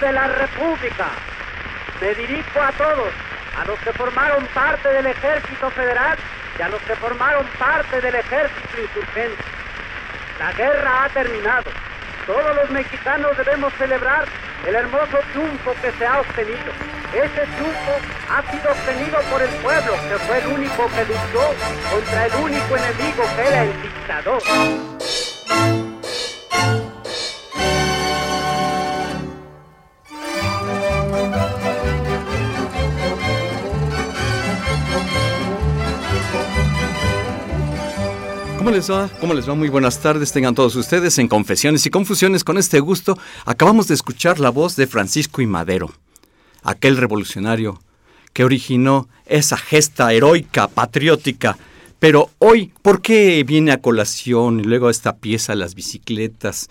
De la República. Me dirijo a todos, a los que formaron parte del Ejército Federal y a los que formaron parte del Ejército Insurgente. La guerra ha terminado. Todos los mexicanos debemos celebrar el hermoso triunfo que se ha obtenido. Ese triunfo ha sido obtenido por el pueblo, que fue el único que luchó contra el único enemigo que era el dictador. ¿Cómo les va? ¿Cómo les va? Muy buenas tardes. Tengan todos ustedes en Confesiones y Confusiones. Con este gusto, acabamos de escuchar la voz de Francisco y Madero, aquel revolucionario que originó esa gesta heroica, patriótica. Pero hoy, ¿por qué viene a colación y luego esta pieza, las bicicletas?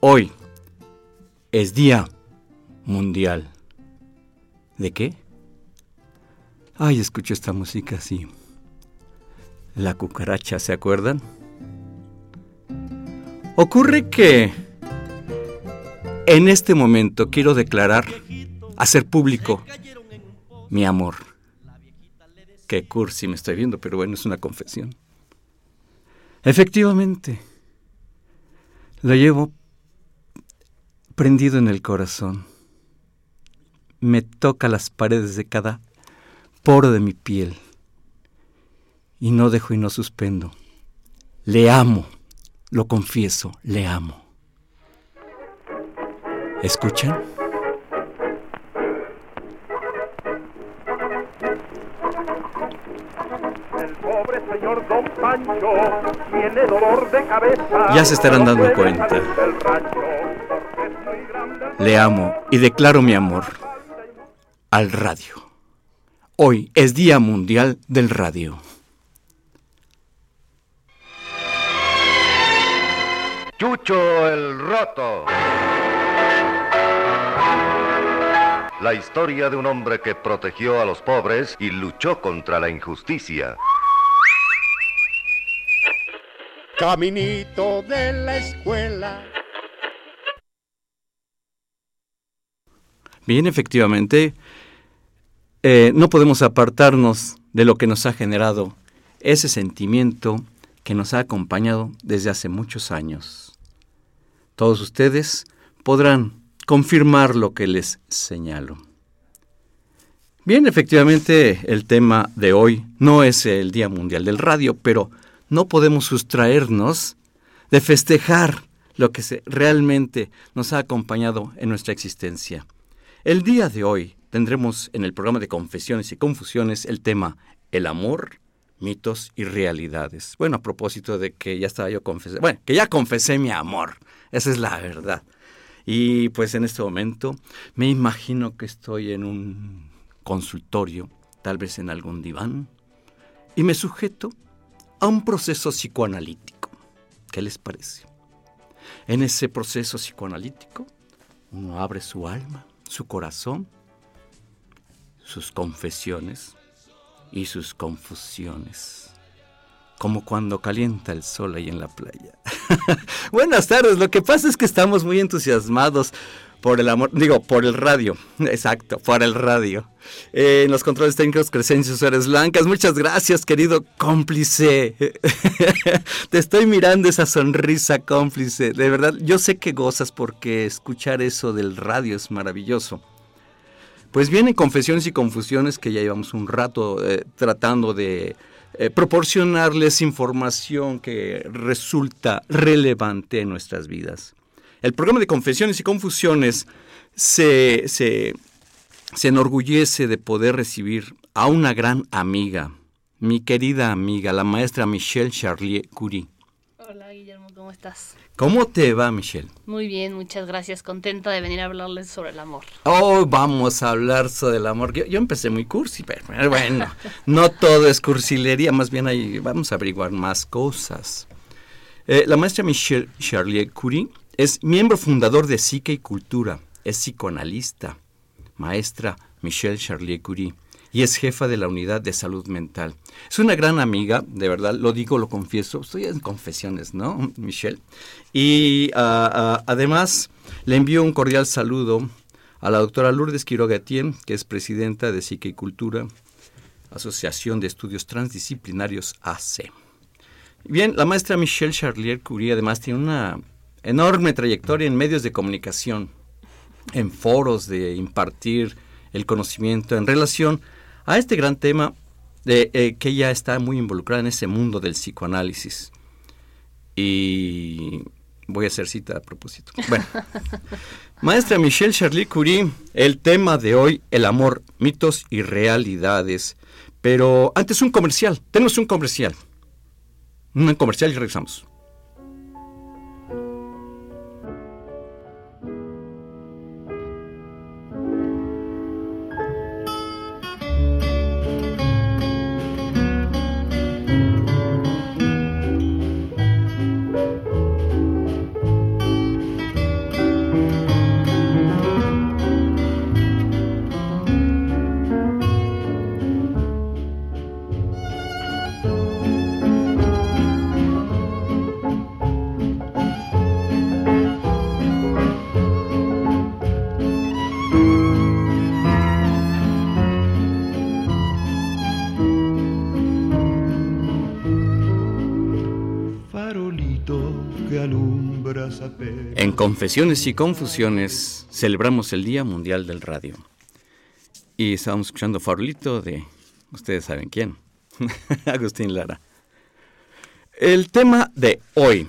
Hoy es Día Mundial. ¿De qué? Ay, escucho esta música así la cucaracha, ¿se acuerdan? Ocurre que en este momento quiero declarar, hacer público mi amor. Qué cursi me estoy viendo, pero bueno, es una confesión. Efectivamente, lo llevo prendido en el corazón. Me toca las paredes de cada poro de mi piel y no dejo y no suspendo. Le amo, lo confieso, le amo. ¿Escuchan? Ya se estarán dando cuenta. Le amo y declaro mi amor al radio. Hoy es Día Mundial del Radio. Chucho el Roto. La historia de un hombre que protegió a los pobres y luchó contra la injusticia. Caminito de la escuela. Bien, efectivamente, eh, no podemos apartarnos de lo que nos ha generado ese sentimiento que nos ha acompañado desde hace muchos años. Todos ustedes podrán confirmar lo que les señalo. Bien, efectivamente, el tema de hoy no es el Día Mundial del Radio, pero no podemos sustraernos de festejar lo que realmente nos ha acompañado en nuestra existencia. El día de hoy tendremos en el programa de Confesiones y Confusiones el tema El amor mitos y realidades. Bueno, a propósito de que ya estaba yo confesando, bueno, que ya confesé mi amor, esa es la verdad. Y pues en este momento me imagino que estoy en un consultorio, tal vez en algún diván, y me sujeto a un proceso psicoanalítico. ¿Qué les parece? En ese proceso psicoanalítico, uno abre su alma, su corazón, sus confesiones y sus confusiones. Como cuando calienta el sol ahí en la playa. Buenas tardes, lo que pasa es que estamos muy entusiasmados por el amor, digo, por el radio, exacto, por el radio. Eh, en los controles técnicos Crescencio Suárez Blancas, muchas gracias, querido cómplice. Te estoy mirando esa sonrisa cómplice. De verdad, yo sé que gozas porque escuchar eso del radio es maravilloso. Pues vienen confesiones y confusiones que ya llevamos un rato eh, tratando de eh, proporcionarles información que resulta relevante en nuestras vidas. El programa de Confesiones y Confusiones se, se, enorgullece de poder recibir a una gran amiga, mi querida amiga, la maestra Michelle Charlier Curie. Hola Guillermo, ¿cómo estás? ¿Cómo te va, Michelle? Muy bien, muchas gracias. Contenta de venir a hablarles sobre el amor. Oh, vamos a hablar sobre el amor. Yo, empecé muy cursi, pero bueno, no todo es cursilería, más bien ahí vamos a averiguar más cosas. Eh, la maestra Michelle Charlier Curie es miembro fundador de Psique y Cultura, es psicoanalista, maestra Michelle Charlier Curie y es jefa de la unidad de salud mental. Es una gran amiga, de verdad, lo digo, lo confieso, estoy en confesiones, ¿no, Michelle? Y ah, ah, además le envío un cordial saludo a la doctora Lourdes Quiroga Etienne, que es presidenta de Psique y Cultura, Asociación de Estudios Transdisciplinarios AC. Bien, la maestra Michelle Charlier Curie además tiene una enorme trayectoria en medios de comunicación, en foros de impartir el conocimiento en relación a este gran tema de eh, que ella está muy involucrada en ese mundo del psicoanálisis. Y voy a hacer cita a propósito. Bueno, maestra Michelle Charlie Curie, el tema de hoy, el amor, mitos y realidades. Pero antes un comercial, tenemos un comercial. Un comercial y regresamos. En Confesiones y Confusiones celebramos el Día Mundial del Radio. Y estábamos escuchando Farolito de, ustedes saben quién, Agustín Lara. El tema de hoy,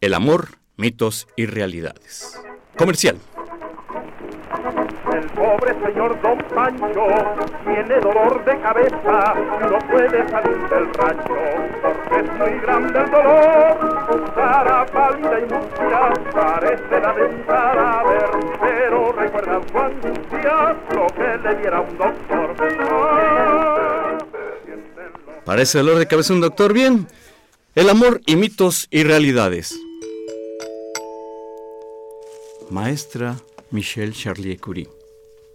el amor, mitos y realidades. Comercial. El pobre señor Don Pancho tiene dolor de cabeza no puede salir del rancho porque es muy grande el dolor. Su cara pálida y mustia parece la de un cadáver, pero recuerda su angustia lo que le diera un doctor. Parece dolor de cabeza un doctor bien. El amor y mitos y realidades. Maestra Michelle Charlier Curie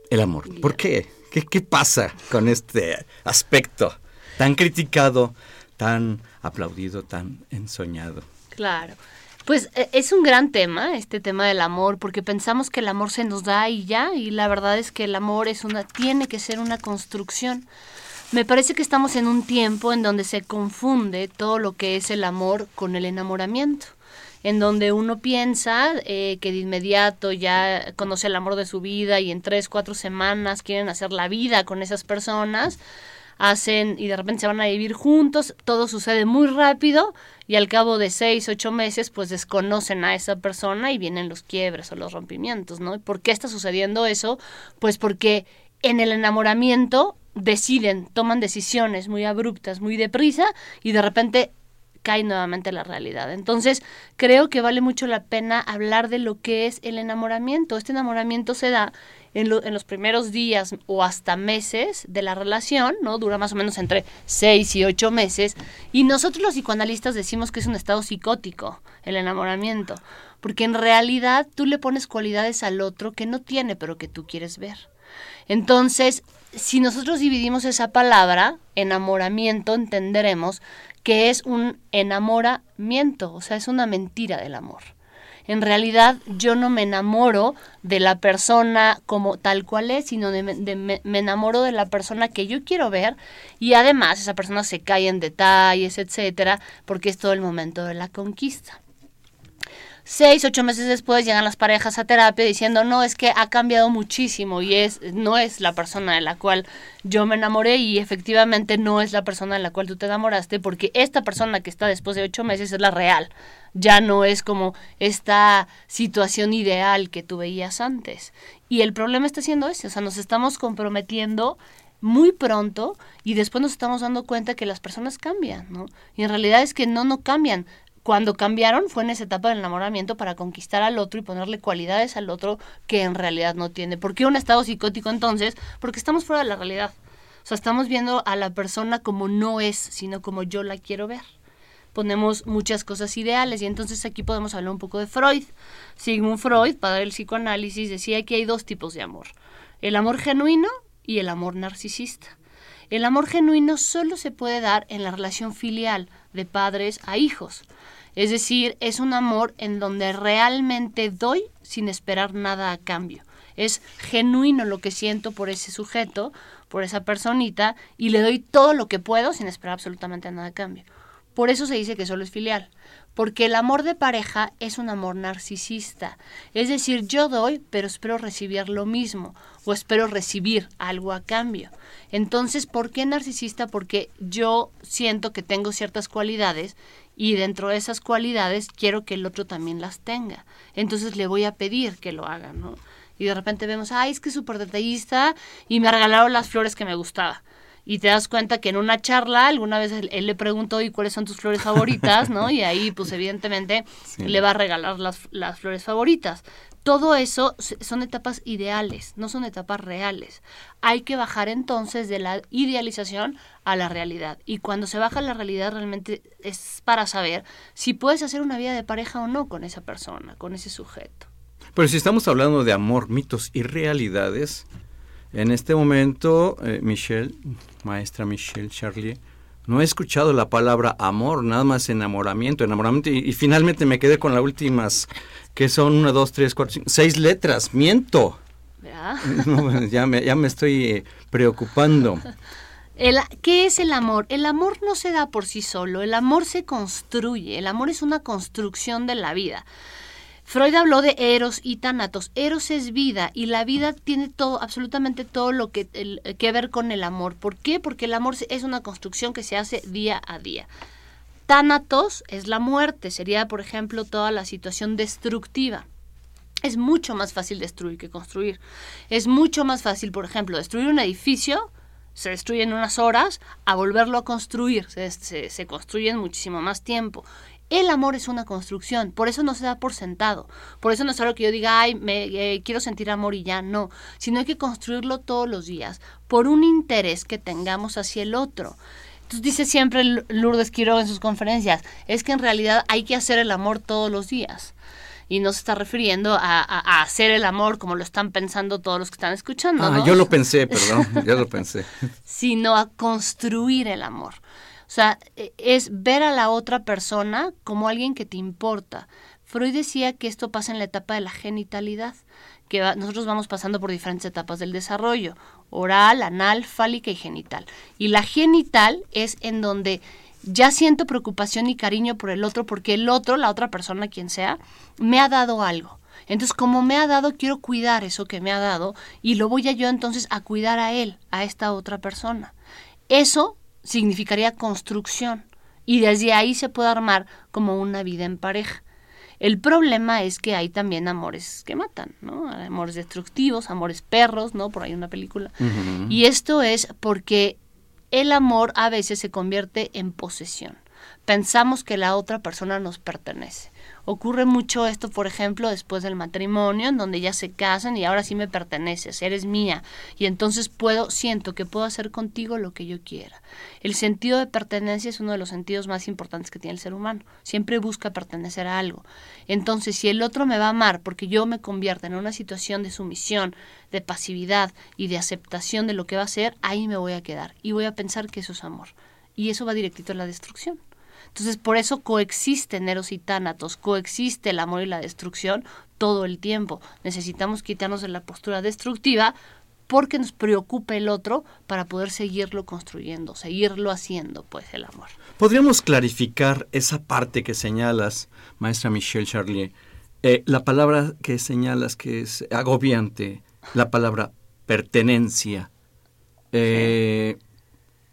el amor. ¿Por qué? qué? ¿Qué pasa con este aspecto tan criticado, tan aplaudido, tan ensoñado? Claro. Pues e, es un gran tema, este tema del amor, porque pensamos que el amor se nos da y ya, y la verdad es que el amor es una, tiene que ser una construcción. Me parece que estamos en un tiempo en donde se confunde todo lo que es el amor con el enamoramiento en donde uno piensa eh, que de inmediato ya conoce el amor de su vida y en tres, cuatro semanas quieren hacer la vida con esas personas, hacen y de repente se van a vivir juntos, todo sucede muy rápido y al cabo de seis, ocho meses pues desconocen a esa persona y vienen los quiebres o los rompimientos, ¿no? ¿Por qué está sucediendo eso? Pues porque en el enamoramiento deciden, toman decisiones muy abruptas, muy deprisa y de repente cae nuevamente la realidad. Entonces, creo que vale mucho la pena hablar de lo que es el enamoramiento. Este enamoramiento se da en, en, los primeros días o hasta meses de la relación, ¿no? Dura más o menos entre seis y ocho meses. Y nosotros los psicoanalistas decimos que es un estado psicótico, el enamoramiento. Porque en realidad tú le pones cualidades al otro que no tiene, pero que tú quieres ver. Entonces, si nosotros dividimos esa palabra, enamoramiento, entenderemos que es un enamoramiento, o sea, es una mentira del amor. En realidad yo no me enamoro de la persona como tal cual es, sino de, me, me enamoro de la persona que yo quiero ver y además esa persona se cae en detalles, etcétera, porque es todo el momento de la conquista seis, ocho meses después llegan las parejas a terapia diciendo, no, es que ha cambiado muchísimo y es, no es la persona de la cual yo me enamoré y efectivamente no es la persona de la cual tú te enamoraste porque esta persona que está después de ocho meses es la real. Ya no es como esta situación ideal que tú veías antes. Y el problema está siendo ese, o sea, nos estamos comprometiendo muy pronto y después nos estamos dando cuenta que las personas cambian, ¿no? Y en realidad es que no, no cambian cuando cambiaron fue en esa etapa del enamoramiento para conquistar al otro y ponerle cualidades al otro que en realidad no tiene. ¿Por qué un estado psicótico entonces? Porque estamos fuera de la realidad. O sea, estamos viendo a la persona como no es, sino como yo la quiero ver. Ponemos muchas cosas ideales y entonces aquí podemos hablar un poco de Freud. Sigmund Freud, padre del psicoanálisis, decía que hay dos tipos de amor. El amor genuino y el amor narcisista. El amor genuino solo se puede dar en la relación filial de padres a hijos. Es decir, es un amor en donde realmente doy sin esperar nada a cambio. Es genuino lo que siento por ese sujeto, por esa personita, y le doy todo lo que puedo sin esperar absolutamente nada a cambio. Por eso se dice que solo es filial, porque el amor de pareja es un amor narcisista. Es decir, yo doy, pero espero recibir lo mismo, o espero recibir algo a cambio. Entonces, ¿por qué narcisista? Porque yo siento que tengo ciertas cualidades y dentro de esas cualidades quiero que el otro también las tenga. Entonces le voy a pedir que lo haga, ¿no? Y de repente vemos, ay, es que es súper detallista y me regalaron las flores que me gustaba. Y te das cuenta que en una charla alguna vez él, le preguntó, ¿y cuáles son tus flores favoritas? ¿no? Y ahí, pues evidentemente, le va a regalar las, las flores favoritas. Todo eso son etapas ideales, no son etapas reales. Hay que bajar entonces de la idealización a la realidad. Y cuando se baja la realidad realmente es para saber si puedes hacer una vida de pareja o no con esa persona, con ese sujeto. Pero si estamos hablando de amor, mitos y realidades, en este momento, eh, Michelle, maestra Michelle Charlier, no he escuchado la palabra amor, nada más enamoramiento, enamoramiento, y, finalmente me quedé con las últimas, que son una, dos, tres, cuatro, cinco, seis letras, miento. ya, me, ya me estoy eh, preocupando. El, ¿Qué es el amor? El amor no se da por sí solo, el amor se construye, el amor es una construcción de la vida. Freud habló de Eros y Thanatos. Eros es vida y la vida tiene todo, absolutamente todo lo que, que ver con el amor. ¿Por qué? Porque el amor es una construcción que se hace día a día. Thanatos es la muerte, sería, por ejemplo, toda la situación destructiva. Es mucho más fácil destruir que construir. Es mucho más fácil, por ejemplo, destruir un edificio, se destruye en unas horas, a volverlo a construir, se, se, se construye en muchísimo más tiempo. El amor es una construcción, por eso no se da por sentado. Por eso no es algo que yo diga, ay, me eh, quiero sentir amor y ya, no. Sino hay que construirlo todos los días, por un interés que tengamos hacia el otro. Entonces dice siempre Lourdes Quiroga en sus conferencias, es que en realidad hay que hacer el amor todos los días. Y no se está refiriendo a, hacer el amor como lo están pensando todos los que están escuchando. Ah, yo lo pensé, perdón, yo lo pensé. Sino a construir el amor. O sea, e, es ver a la otra persona como alguien que te importa. Freud decía que esto pasa en la etapa de la genitalidad, que nosotros vamos pasando por diferentes etapas del desarrollo, oral, anal, fálica y genital. Y la genital es en donde ya siento preocupación y cariño por el otro porque el otro, la otra persona, quien sea, me ha dado algo. Entonces, como me ha dado, quiero cuidar eso que me ha dado y lo voy a yo entonces a cuidar a él, a esta otra persona. Eso significaría construcción y desde ahí se puede armar como una vida en pareja. El problema es que hay también amores que matan, ¿no? Amores destructivos, amores perros, ¿no? Por ahí una película. Y esto es porque el amor a veces se convierte en posesión. Pensamos que la otra persona nos pertenece. Ocurre mucho esto, por ejemplo, después del matrimonio, en donde ya se casan y ahora sí me perteneces, eres mía, y entonces puedo, siento que puedo hacer contigo lo que yo quiera. El sentido de pertenencia es uno de los sentidos más importantes que tiene el ser humano. Siempre busca pertenecer a algo. Entonces, si el otro me va a amar porque yo me convierta en una situación de sumisión, de pasividad y de aceptación de lo que va a ser, ahí me voy a quedar y voy a pensar que eso es amor. Y eso va directito a la destrucción. Entonces, por eso coexisten Eros y Tánatos, coexiste el amor y la destrucción todo el tiempo. Necesitamos quitarnos de la postura destructiva porque nos preocupa el otro para poder seguirlo construyendo, seguirlo haciendo, pues, el amor. ¿Podríamos clarificar esa parte que señalas, maestra Michelle Charlier? Eh, la palabra que señalas que es agobiante, la palabra pertenencia. Eh,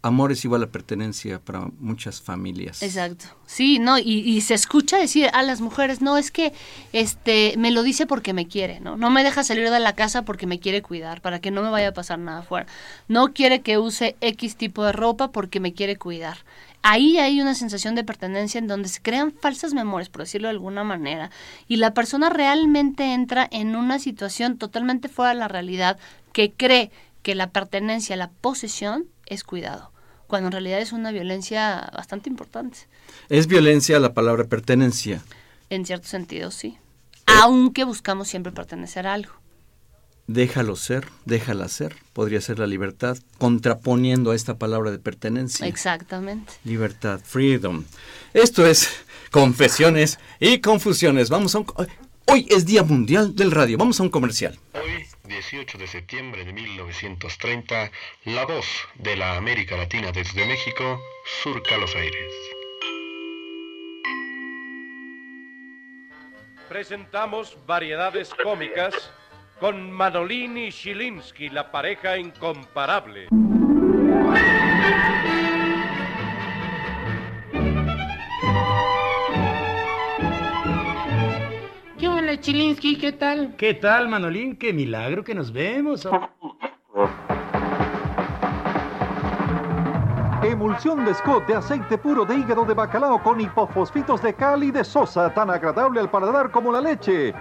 amor es igual a pertenencia para muchas familias. Exacto. Sí, no, y, se escucha decir a las mujeres, no, es que este me lo dice porque me quiere, ¿no? No me deja salir de la casa porque me quiere cuidar, para que no me vaya a pasar nada afuera. No quiere que use X tipo de ropa porque me quiere cuidar. Ahí hay una sensación de pertenencia en donde se crean falsas memorias, por decirlo de alguna manera, y la persona realmente entra en una situación totalmente fuera de la realidad que cree que la pertenencia, la posesión es cuidado cuando en realidad es una violencia bastante importante. ¿Es violencia la palabra pertenencia? En cierto sentido, sí. Aunque buscamos siempre pertenecer a algo. Déjalo ser, déjala ser, podría ser la libertad, contraponiendo a esta palabra de pertenencia. Exactamente. Libertad, freedom. Esto es confesiones y confusiones. Vamos a un... Hoy es Día Mundial del Radio. Vamos a un comercial. Hoy 18 de septiembre de 1930, la voz de la América Latina desde México surca los aires. Presentamos variedades cómicas con Manolini y Shilinsky, la pareja incomparable. Chilinsky, ¿qué tal? ¿Qué tal, Manolín? Qué milagro que nos vemos. Emulsión de Scott de aceite puro de hígado de bacalao con hipofosfitos de cal y de sosa, tan agradable al paladar como la leche.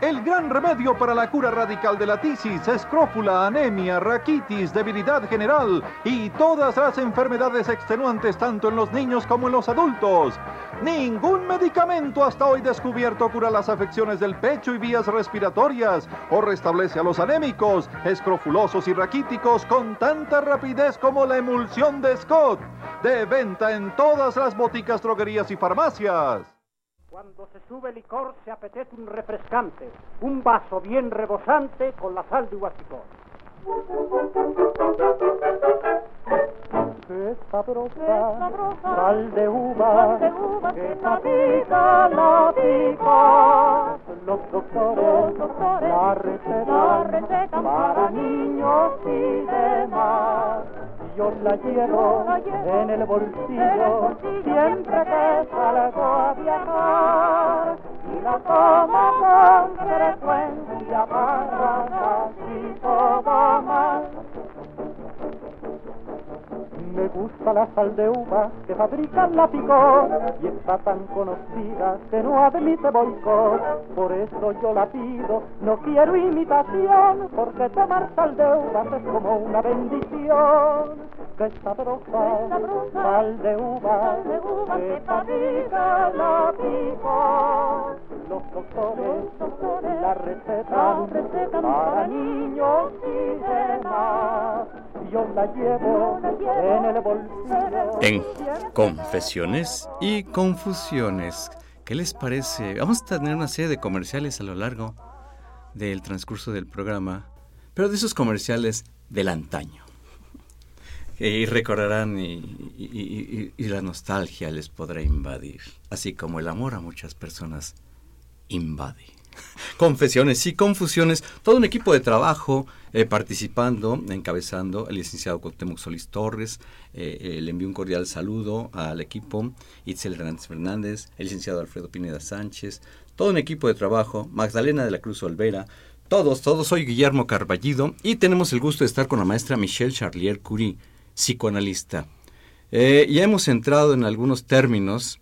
El gran remedio para la cura radical de la tisis, escrófula, anemia, raquitis, debilidad general y todas las enfermedades extenuantes tanto en los niños como en los adultos. Ningún medicamento hasta hoy descubierto cura las afecciones del pecho y vías respiratorias o restablece a los anémicos, escrofulosos y raquíticos con tanta rapidez como la emulsión de Scott. De venta en todas las boticas, droguerías y farmacias. Cuando se sube licor se apetece un refrescante, un vaso bien rebosante con la sal de huasicón. Qué sabrosa, sal de uva, que sabida la pica. Los doctores, la receta para niños y demás. yo la llevo en el bolsillo siempre que salgo a viajar la tomo con frecuencia para casi todo más. Me gusta la sal de uva que fabrica la picor y está tan conocida que no admite boicot. Por eso yo la pido, no quiero imitación, porque tomar sal de uva es como una bendición. Que sabrosa, sal de uva, que fabrica la picor. Los doctores, la receta para niños y demás. Yo la llevo en el bolsillo. En Confesiones y Confusiones. ¿Qué les parece? Vamos a tener una serie de comerciales a lo largo del transcurso del programa, pero de esos comerciales del antaño. Y recordarán y, y la nostalgia les podrá invadir, así como el amor a muchas personas invade. confesiones y confusiones, todo un equipo de trabajo eh, participando, encabezando el licenciado Cuauhtémoc Solís Torres, eh, eh, le envío un cordial saludo al equipo, Itzel Hernández Fernández, el licenciado Alfredo Pineda Sánchez, todo un equipo de trabajo, Magdalena de la Cruz Olvera, todos, todos, soy Guillermo Carballido y tenemos el gusto de estar con la maestra Michelle Charlier Curie, psicoanalista. ya hemos entrado en algunos términos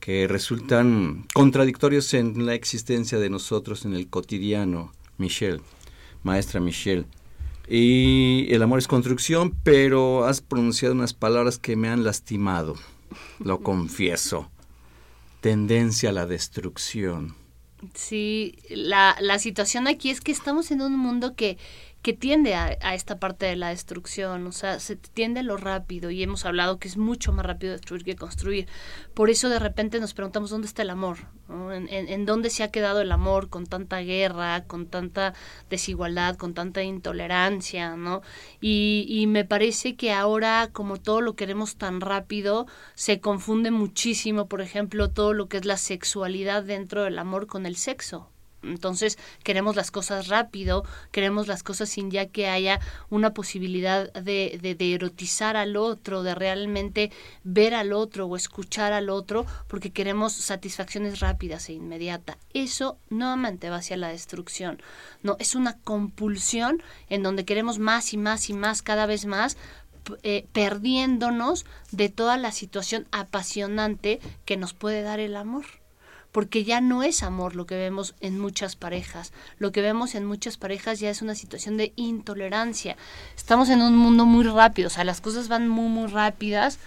que resultan contradictorios en la existencia de nosotros en el cotidiano, Michelle, maestra Michelle. Y el amor es construcción, pero has pronunciado unas palabras que me han lastimado, lo confieso. Tendencia a la destrucción. Sí, la, la situación aquí es que estamos en un mundo que que tiende a, esta parte de la destrucción, o sea, se tiende a lo rápido y hemos hablado que es mucho más rápido destruir que construir. Por eso de repente nos preguntamos dónde está el amor, ¿En, dónde se ha quedado el amor con tanta guerra, con tanta desigualdad, con tanta intolerancia, ¿no? Y, y me parece que ahora como todo lo queremos tan rápido, se confunde muchísimo, por ejemplo, todo lo que es la sexualidad dentro del amor con el sexo. Entonces queremos las cosas rápido, queremos las cosas sin ya que haya una posibilidad de, de, erotizar al otro, de realmente ver al otro o escuchar al otro, porque queremos satisfacciones rápidas e inmediatas. Eso nuevamente va hacia la destrucción. No, es una compulsión en donde queremos más y más y más, cada vez más, eh, perdiéndonos de toda la situación apasionante que nos puede dar el amor porque ya no es amor lo que vemos en muchas parejas. Lo que vemos en muchas parejas ya es una situación de intolerancia. Estamos en un mundo muy rápido, o sea, las cosas van muy, muy rápidas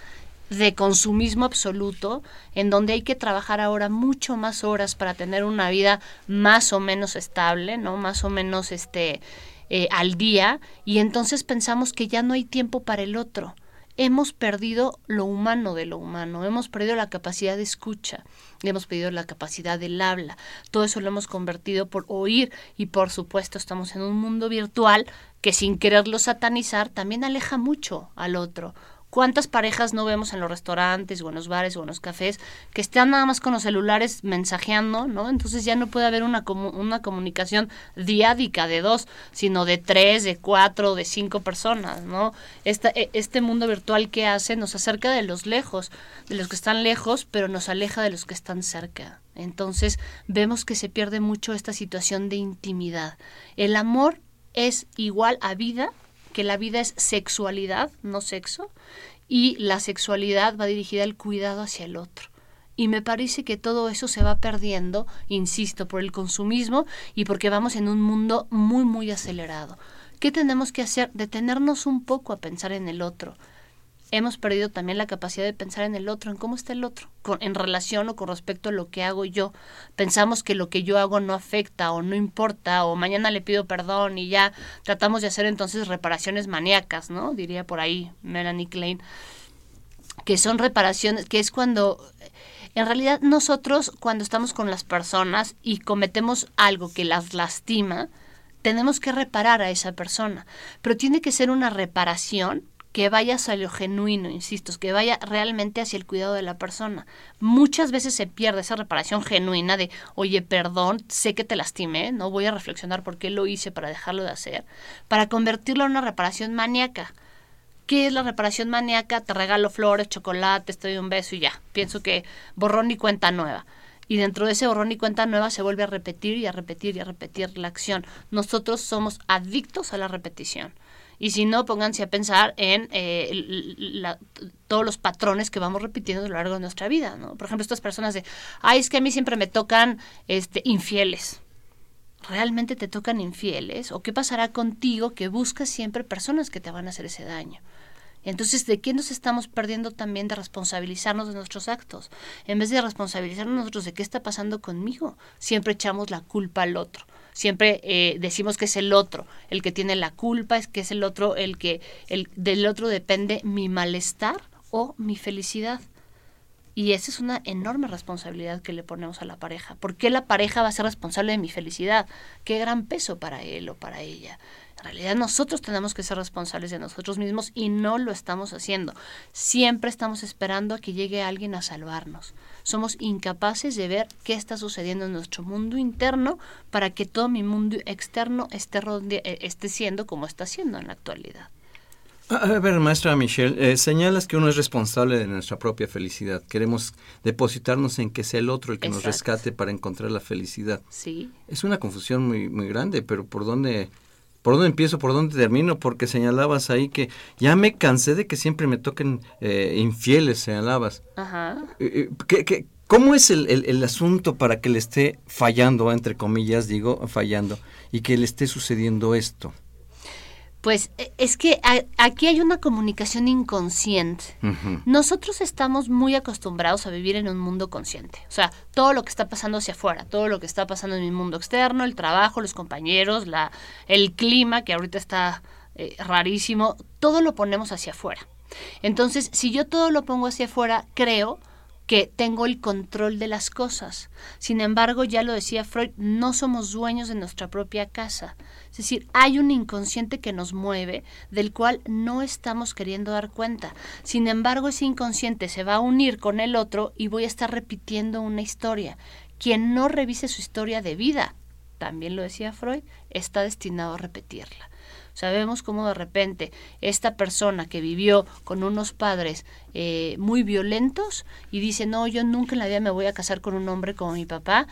de consumismo absoluto, en donde hay que trabajar ahora mucho más horas para tener una vida más o menos estable, ¿no? Más o menos este eh, al día, y entonces pensamos que ya no hay tiempo para el otro hemos perdido lo humano de lo humano, hemos perdido la capacidad de escucha, hemos perdido la capacidad del habla. Todo eso lo hemos convertido por oír y por supuesto estamos en un mundo virtual que sin quererlo satanizar también aleja mucho al otro. ¿Cuántas parejas no vemos en los restaurantes o en los bares o en los cafés que están nada más con los celulares mensajeando, ¿no? Entonces ya no puede haber una, una comunicación diádica de dos, sino de tres, de cuatro, de cinco personas, ¿no? Esta, e, este mundo virtual que hace nos acerca de los lejos, de los que están lejos, pero nos aleja de los que están cerca. Entonces vemos que se pierde mucho esta situación de intimidad. El amor es igual a vida que la vida es sexualidad, no sexo, y la sexualidad va dirigida al cuidado hacia el otro. Y me parece que todo eso se va perdiendo, insisto, por el consumismo y porque vamos en un mundo muy, muy acelerado. ¿Qué tenemos que hacer? Detenernos un poco a pensar en el otro, hemos perdido también la capacidad de pensar en el otro, en cómo está el otro, en relación o con respecto a lo que hago yo. Pensamos que lo que yo hago no afecta o no importa o mañana le pido perdón y ya tratamos de hacer entonces reparaciones maníacas, ¿no? Diría por ahí Melanie Klein, que son reparaciones, que es cuando... En realidad nosotros cuando estamos con las personas y cometemos algo que las lastima, tenemos que reparar a esa persona, pero tiene que ser una reparación que vaya hacia lo genuino, insisto, que vaya realmente hacia el cuidado de la persona. Muchas veces se pierde esa reparación genuina de, oye, perdón, sé que te lastimé, no voy a reflexionar por qué lo hice para dejarlo de hacer, para convertirlo en una reparación maníaca. ¿Qué es la reparación maníaca? Te regalo flores, chocolates, te doy un beso y ya. Pienso que borrón y cuenta nueva. Y dentro de ese borrón y cuenta nueva se vuelve a repetir y a repetir y a repetir la acción. Nosotros somos adictos a la repetición. Y si no, pónganse a pensar en eh, todos los patrones que vamos repitiendo a lo largo de nuestra vida, ¿no? Por ejemplo, estas personas de, ay, es que a mí siempre me tocan este, infieles. ¿Realmente te tocan infieles? ¿O qué pasará contigo que buscas siempre personas que te van a hacer ese daño? Entonces, ¿de qué nos estamos perdiendo también de responsabilizarnos de nuestros actos? En vez de responsabilizarnos nosotros de qué está pasando conmigo, siempre echamos la culpa al otro siempre eh, decimos que es el otro el que tiene la culpa, es que es el otro el que el, del otro depende mi malestar o mi felicidad. Y esa es una enorme responsabilidad que le ponemos a la pareja. ¿Por qué la pareja va a ser responsable de mi felicidad? Qué gran peso para él o para ella. En realidad nosotros tenemos que ser responsables de nosotros mismos y no lo estamos haciendo. Siempre estamos esperando a que llegue alguien a salvarnos. Somos incapaces de ver qué está sucediendo en nuestro mundo interno para que todo mi mundo externo esté, eh, esté siendo como está siendo en la actualidad. A ver, maestra Michelle, eh, señalas que uno es responsable de nuestra propia felicidad. Queremos depositarnos en que sea el otro el que nos rescate para encontrar la felicidad. Sí. Es una confusión muy, muy grande, pero ¿por dónde, ¿por dónde empiezo, por dónde termino? Porque señalabas ahí que ya me cansé de que siempre me toquen eh, infieles, señalabas. Ajá. Eh, ¿qué, cómo es el, el, asunto para que le esté fallando, entre comillas, digo, fallando, y que le esté sucediendo esto? Pues e, es que aquí hay una comunicación inconsciente. Nosotros estamos muy acostumbrados a vivir en un mundo consciente. O sea, todo lo que está pasando hacia afuera, todo lo que está pasando en mi mundo externo, el trabajo, los compañeros, la, el clima, que ahorita está eh, rarísimo, todo lo ponemos hacia afuera. Entonces, si yo todo lo pongo hacia afuera, creo que tengo el control de las cosas. Sin embargo, ya lo decía Freud, no somos dueños de nuestra propia casa. Es decir, hay un inconsciente que nos mueve, del cual no estamos queriendo dar cuenta. Sin embargo, ese inconsciente se va a unir con el otro y voy a estar repitiendo una historia. Quien no revise su historia de vida, también lo decía Freud, está destinado a repetirla. Sabemos cómo de repente esta persona que vivió con unos padres eh, muy violentos y dice, no, yo nunca en la vida me voy a casar con un hombre como mi papá,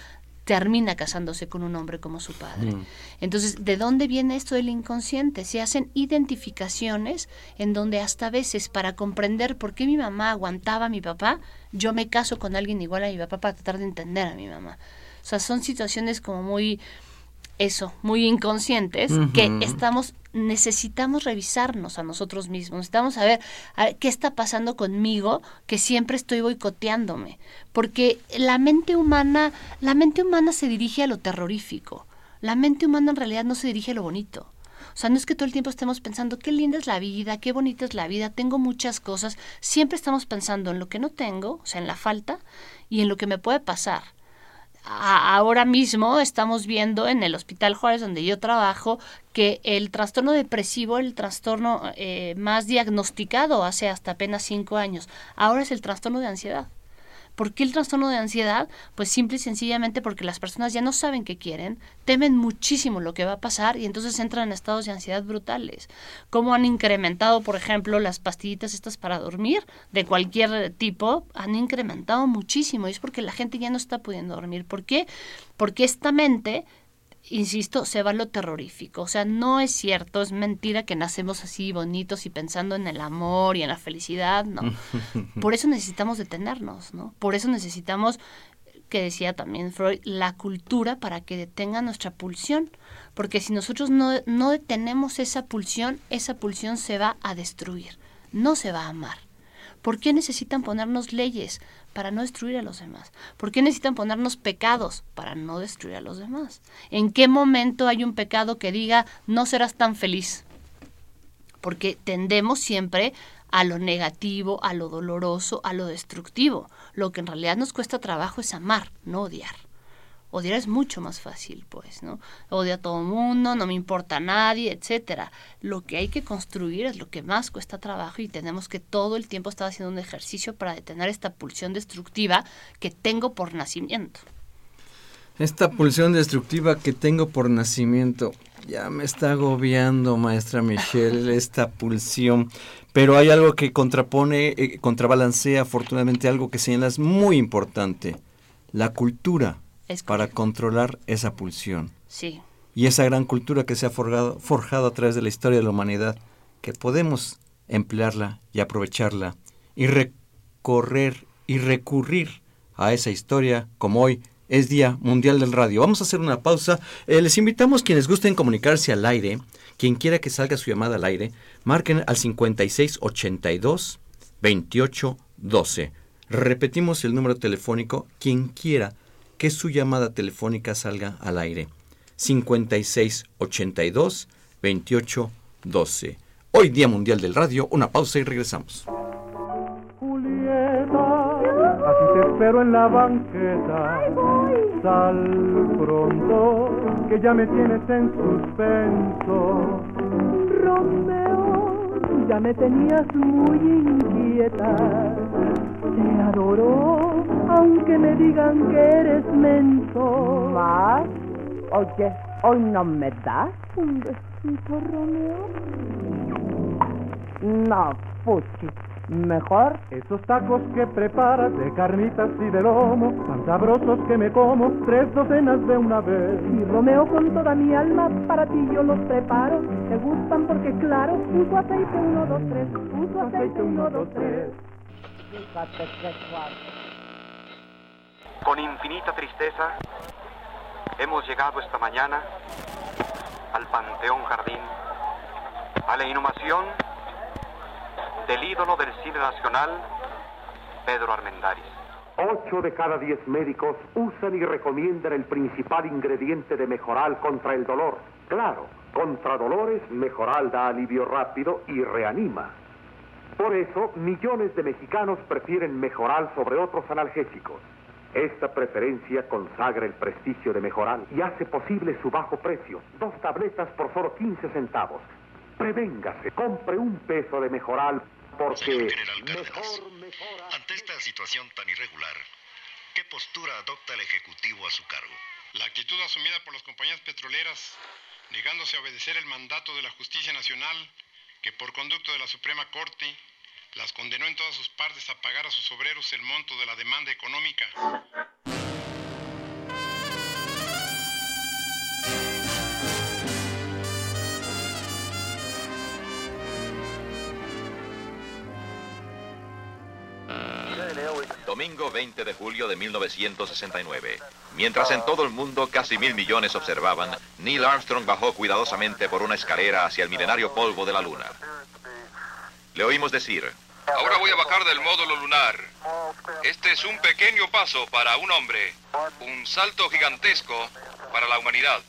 termina casándose con un hombre como su padre. Mm. Entonces, ¿de dónde viene esto del inconsciente? Se hacen identificaciones en donde hasta veces para comprender por qué mi mamá aguantaba a mi papá, yo me caso con alguien igual a mi papá para tratar de entender a mi mamá. O sea, son situaciones como muy eso, muy inconscientes, que estamos, necesitamos revisarnos a nosotros mismos, necesitamos saber qué está pasando conmigo, que siempre estoy boicoteándome, porque la mente humana, la mente humana se dirige a lo terrorífico, la mente humana en realidad no se dirige a lo bonito. O sea, no es que todo el tiempo estemos pensando qué linda es la vida, qué bonita es la vida, tengo muchas cosas. Siempre estamos pensando en lo que no tengo, o sea, en la falta, y en lo que me puede pasar ahora mismo estamos viendo en el Hospital Juárez, donde yo trabajo, que el trastorno depresivo, el trastorno eh, más diagnosticado hace hasta apenas cinco años, ahora es el trastorno de ansiedad. ¿Por qué el trastorno de ansiedad? Pues simple y sencillamente porque las personas ya no saben qué quieren, temen muchísimo lo que va a pasar y entonces entran en estados de ansiedad brutales. ¿Cómo han incrementado, por ejemplo, las pastillitas estas para dormir de cualquier tipo? Han incrementado muchísimo y es porque la gente ya no está pudiendo dormir. ¿Por qué? Porque esta mente insisto, se va lo terrorífico. O sea, no es cierto, es mentira que nacemos así bonitos y pensando en el amor y en la felicidad, no. Por eso necesitamos detenernos, ¿no? Por eso necesitamos, que decía también Freud, la cultura para que detenga nuestra pulsión. Porque si nosotros no, no detenemos esa pulsión, esa pulsión se va a destruir, no se va a amar. ¿Por qué necesitan ponernos leyes? Para no destruir a los demás. ¿Por qué necesitan ponernos pecados? Para no destruir a los demás. ¿En qué momento hay un pecado que diga no serás tan feliz? Porque tendemos siempre a lo negativo, a lo doloroso, a lo destructivo. Lo que en realidad nos cuesta trabajo es amar, no odiar odiar es mucho más fácil, pues, ¿no? Odio a todo el mundo, no me importa a nadie, etcétera. Lo que hay que construir es lo que más cuesta trabajo y tenemos que todo el tiempo estar haciendo un ejercicio para detener esta pulsión destructiva que tengo por nacimiento. Esta pulsión destructiva que tengo por nacimiento, ya me está agobiando, maestra Michelle, esta pulsión. Pero hay algo que contrapone, eh, contrabalancea afortunadamente algo que señalas muy importante, la cultura para controlar esa pulsión. Sí. Y esa gran cultura que se ha forjado, forjado a través de la historia de la humanidad, que podemos emplearla y aprovecharla y recorrer y recurrir a esa historia como hoy es Día Mundial del Radio. Vamos a hacer una pausa. Eh, les invitamos quienes gusten comunicarse al aire, quien quiera que salga su llamada al aire, marquen al 5682 2812. Repetimos el número telefónico, quien quiera que su llamada telefónica salga al aire. 5682 2812. Hoy Día Mundial del Radio, una pausa y regresamos. Julieta, espero en la banqueta. Sal pronto, que ya me tienes en suspenso. Romeo, ya me tenías muy inquieta. Te adoro, aunque me digan que eres menso. ¿Más? Oye, ¿hoy no me das un besito, Romeo? No, Fuchi. Mejor esos tacos que preparas de carnitas y de lomo, tan sabrosos que me como tres docenas de una vez. Y Romeo con toda mi alma para ti yo los preparo. Te gustan porque claro, uso aceite 1, 2, 3, uso aceite 1, 2, 3. Con infinita tristeza hemos llegado esta mañana al Panteón Jardín, a la inhumación del ídolo del cine nacional, Pedro Armendáriz. Ocho de cada diez médicos usan y recomiendan el principal ingrediente de Mejoral contra el dolor. Claro, contra dolores, Mejoral da alivio rápido y reanima. Por eso, millones de mexicanos prefieren Mejoral sobre otros analgésicos. Esta preferencia consagra el prestigio de Mejoral y hace posible su bajo precio. Dos tabletas por solo 15 centavos. Prevéngase, compre un peso de Mejoral porque mejor mejora. Ante esta situación tan irregular, ¿qué postura adopta el Ejecutivo a su cargo? La actitud asumida por las compañías petroleras, negándose a obedecer el mandato de la Justicia Nacional, que por conducto de la Suprema Corte las condenó en todas sus partes a pagar a sus obreros el monto de la demanda económica. Domingo 20 de julio de 1969. Mientras en todo el mundo casi mil millones observaban, Neil Armstrong bajó cuidadosamente por una escalera hacia el milenario polvo de la Luna. Le oímos decir, Ahora voy a bajar del módulo lunar. Este es un pequeño paso para un hombre, un salto gigantesco para la humanidad.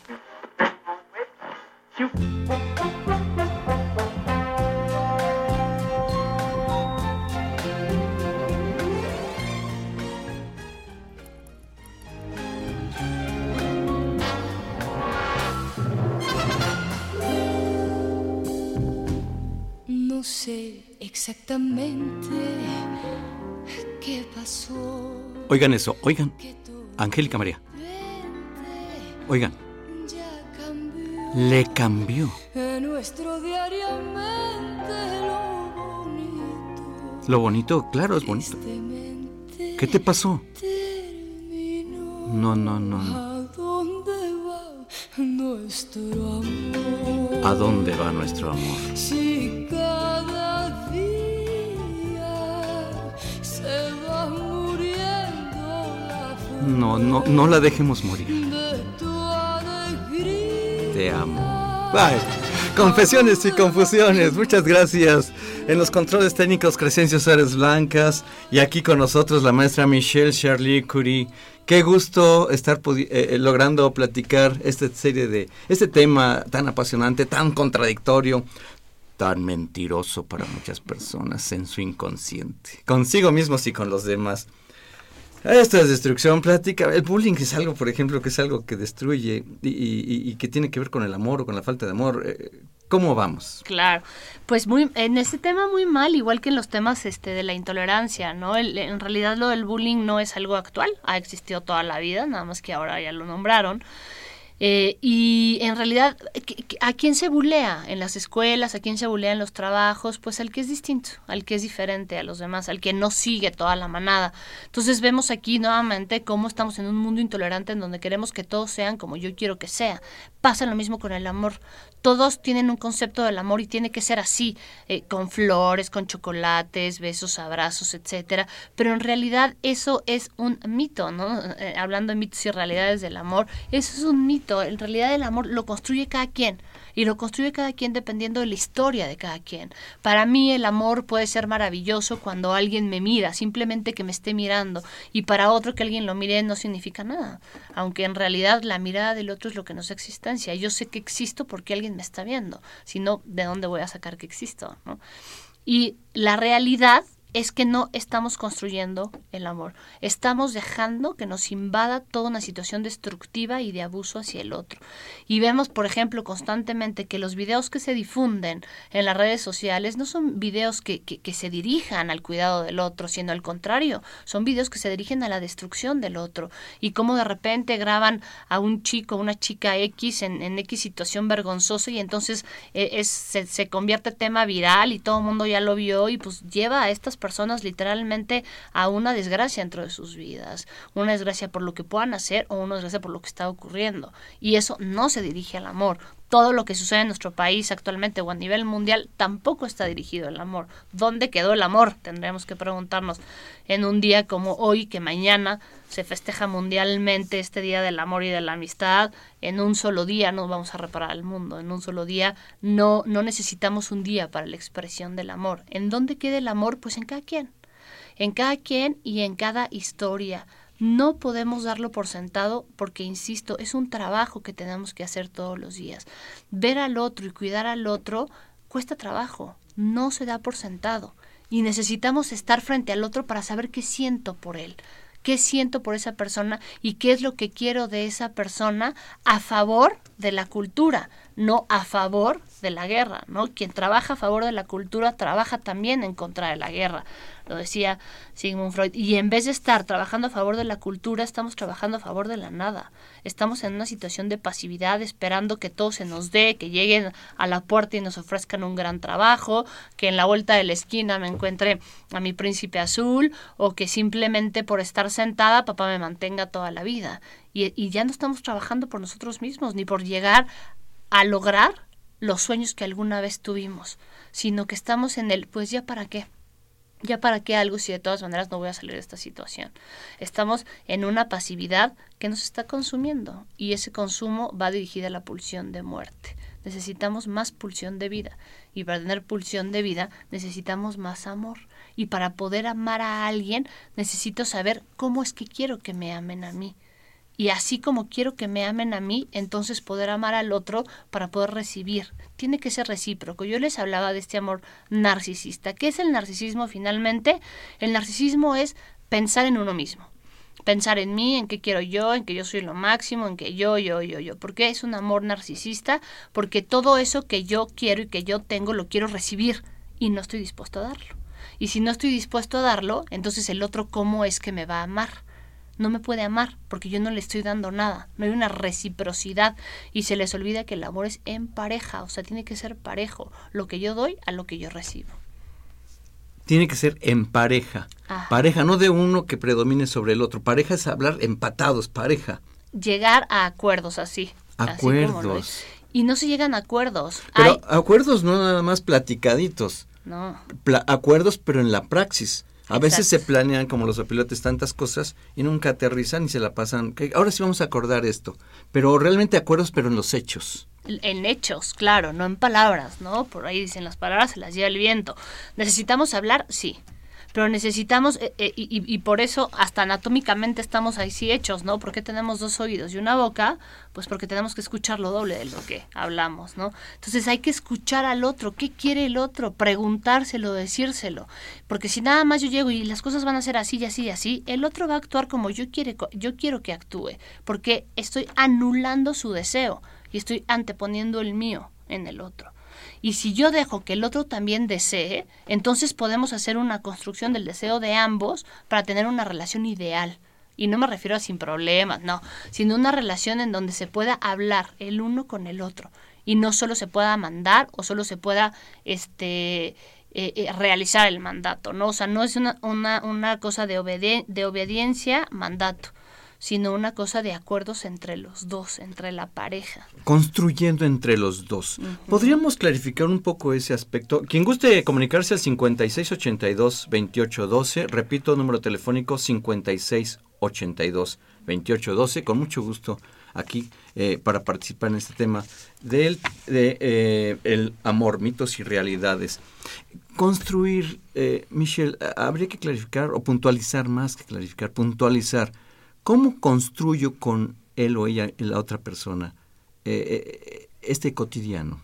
Exactamente qué pasó. Oigan eso, oigan. Angélica María. Oigan. Le cambió. Nuestro lo bonito. Lo bonito, claro, es bonito. ¿Qué te pasó? No, no, no, no. ¿A dónde va nuestro amor? No, no, no la dejemos morir. Te amo. Bye. Confesiones y confusiones. Muchas gracias. En los controles técnicos Crescencio Suárez Blancas y aquí con nosotros la maestra Michelle Charlie Curie. Qué gusto estar eh, logrando platicar esta serie de este tema tan apasionante, tan contradictorio, tan mentiroso para muchas personas en su inconsciente, consigo mismos y con los demás. Esto es destrucción, plática. El bullying es algo, por ejemplo, que es algo que destruye y que tiene que ver con el amor o con la falta de amor. Eh, ¿Cómo vamos? Claro, pues muy en este tema muy mal, igual que en los temas este de la intolerancia, ¿no? El, en realidad lo del bullying no es algo actual, ha existido toda la vida, nada más que ahora ya lo nombraron. Eh, y en realidad, ¿a quién se bulea en las escuelas? ¿A quién se bulea en los trabajos? Pues al que es distinto, al que es diferente a los demás, al que no sigue toda la manada. Entonces vemos aquí nuevamente cómo estamos en un mundo intolerante en donde queremos que todos sean como yo quiero que sea. Pasa lo mismo con el amor. Todos tienen un concepto del amor y tiene que ser así, eh, con flores, con chocolates, besos, abrazos, etcétera. Pero en realidad eso es un mito, ¿no? Eh, hablando de mitos y realidades del amor, eso es un mito en realidad el amor lo construye cada quien y lo construye cada quien dependiendo de la historia de cada quien. Para mí el amor puede ser maravilloso cuando alguien me mira, simplemente que me esté mirando, y para otro que alguien lo mire no significa nada, aunque en realidad la mirada del otro es lo que nos existencia. Yo sé que existo porque alguien me está viendo, si no, ¿de dónde voy a sacar que existo? ¿no? Y la realidad es que no estamos construyendo el amor. Estamos dejando que nos invada toda una situación destructiva y de abuso hacia el otro. Y vemos, por ejemplo, constantemente que los videos que se difunden en las redes sociales no son videos que, que, se dirijan al cuidado del otro, sino al contrario, son videos que se dirigen a la destrucción del otro. Y como de repente graban a un chico, una chica X en, en X situación vergonzosa y entonces eh, es, se, se convierte tema viral y todo el mundo ya lo vio y pues lleva a estas personas literalmente a una desgracia dentro de sus vidas, una desgracia por lo que puedan hacer o una desgracia por lo que está ocurriendo. Y eso no se dirige al amor. Todo lo que sucede en nuestro país actualmente o a nivel mundial tampoco está dirigido al amor. ¿Dónde quedó el amor? Tendríamos que preguntarnos en un día como hoy, que mañana se festeja mundialmente este Día del Amor y de la Amistad. En un solo día no vamos a reparar el mundo. En un solo día no, no necesitamos un día para la expresión del amor. ¿En dónde queda el amor? Pues en cada quien. En cada quien y en cada historia. No podemos darlo por sentado porque, insisto, es un trabajo que tenemos que hacer todos los días. Ver al otro y cuidar al otro cuesta trabajo, no se da por sentado. Y necesitamos estar frente al otro para saber qué siento por él, qué siento por esa persona y qué es lo que quiero de esa persona a favor de la cultura, no a favor de la guerra, ¿no? Quien trabaja a favor de la cultura trabaja también en contra de la guerra, lo decía Sigmund Freud. Y en vez de estar trabajando a favor de la cultura, estamos trabajando a favor de la nada. Estamos en una situación de pasividad, esperando que todo se nos dé, que lleguen a la puerta y nos ofrezcan un gran trabajo, que en la vuelta de la esquina me encuentre a mi príncipe azul, o que simplemente por estar sentada papá me mantenga toda la vida. Y, y ya no estamos trabajando por nosotros mismos, ni por llegar a lograr los sueños que alguna vez tuvimos, sino que estamos en el, pues ya para qué, ya para qué algo si de todas maneras no voy a salir de esta situación. Estamos en una pasividad que nos está consumiendo y ese consumo va dirigido a la pulsión de muerte. Necesitamos más pulsión de vida y para tener pulsión de vida necesitamos más amor y para poder amar a alguien necesito saber cómo es que quiero que me amen a mí y así como quiero que me amen a mí, entonces poder amar al otro para poder recibir. Tiene que ser recíproco. Yo les hablaba de este amor narcisista. ¿Qué es el narcisismo finalmente? El narcisismo es pensar en uno mismo. Pensar en mí, en qué quiero yo, en que yo soy lo máximo, en que yo, yo, yo, yo. ¿Por qué es un amor narcisista? Porque todo eso que yo quiero y que yo tengo lo quiero recibir y no estoy dispuesto a darlo. Y si no estoy dispuesto a darlo, entonces el otro cómo es que me va a amar no me puede amar porque yo no le estoy dando nada, no hay una reciprocidad y se les olvida que el amor es en pareja, o sea, tiene que ser parejo, lo que yo doy a lo que yo recibo. Tiene que ser en pareja, pareja, no de uno que predomine sobre el otro, pareja es hablar empatados, pareja. Llegar a acuerdos así. Acuerdos. y no se llegan a acuerdos. Pero acuerdos no nada más platicaditos. No. acuerdos, pero en la praxis. A veces se planean como los pilotes tantas cosas y nunca aterrizan y se la pasan. Que ahora sí vamos a acordar esto, pero realmente acuerdos, pero en los hechos. En hechos, claro, no en palabras, ¿no? Por ahí dicen las palabras se las lleva el viento. Necesitamos hablar, sí, pero necesitamos, eh, eh, y, por eso hasta anatómicamente estamos así hechos, ¿no? Porque tenemos dos oídos y una boca, pues porque tenemos que escuchar lo doble de lo que hablamos, ¿no? Entonces hay que escuchar al otro, ¿qué quiere el otro? Preguntárselo, decírselo, porque si nada más yo llego y las cosas van a ser así y así y así, el otro va a actuar como yo, quiere, yo quiero que actúe, porque estoy anulando su deseo y estoy anteponiendo el mío en el otro. Y si yo dejo que el otro también desee, entonces podemos hacer una construcción del deseo de ambos para tener una relación ideal. Y no me refiero a sin problemas, no, sino una relación en donde se pueda hablar el uno con el otro y no solo se pueda mandar o solo se pueda este eh, eh, realizar el mandato, ¿no? O sea, no es una, una, una cosa de, de obediencia, mandato, sino una cosa de acuerdos entre los dos, entre la pareja. Construyendo entre los dos. ¿Podríamos clarificar un poco ese aspecto? Quien guste comunicarse al 5682-2812, repito, número telefónico 5682-2812, con mucho gusto aquí eh, para participar en este tema del de, eh, el amor, mitos y realidades. Construir, eh, Michelle, habría que clarificar o puntualizar más que clarificar, puntualizar ¿Cómo construyo con él o ella, la otra persona, eh, eh, este cotidiano?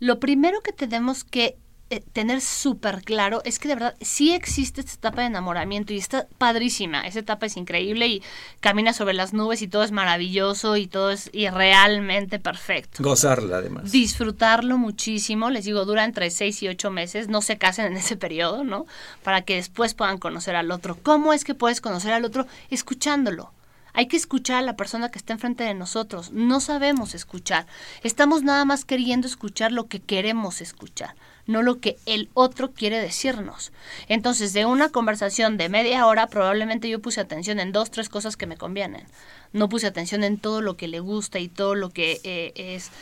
Lo primero que tenemos que eh, tener súper claro es que de verdad sí existe esta etapa de enamoramiento y está padrísima. Esa etapa es increíble y camina sobre las nubes y todo es maravilloso y todo es irrealmente perfecto. Gozarla además. Disfrutarlo muchísimo. Les digo, dura entre seis y ocho meses. No se casen en ese periodo, ¿no? Para que después puedan conocer al otro. ¿Cómo es que puedes conocer al otro? Escuchándolo hay que escuchar a la persona que está enfrente de nosotros. No sabemos escuchar. Estamos nada más queriendo escuchar lo que queremos escuchar, no lo que el otro quiere decirnos. Entonces, de una conversación de media hora, probablemente yo puse atención en dos, tres cosas que me convienen. No puse atención en todo lo que le gusta y todo lo que eh, es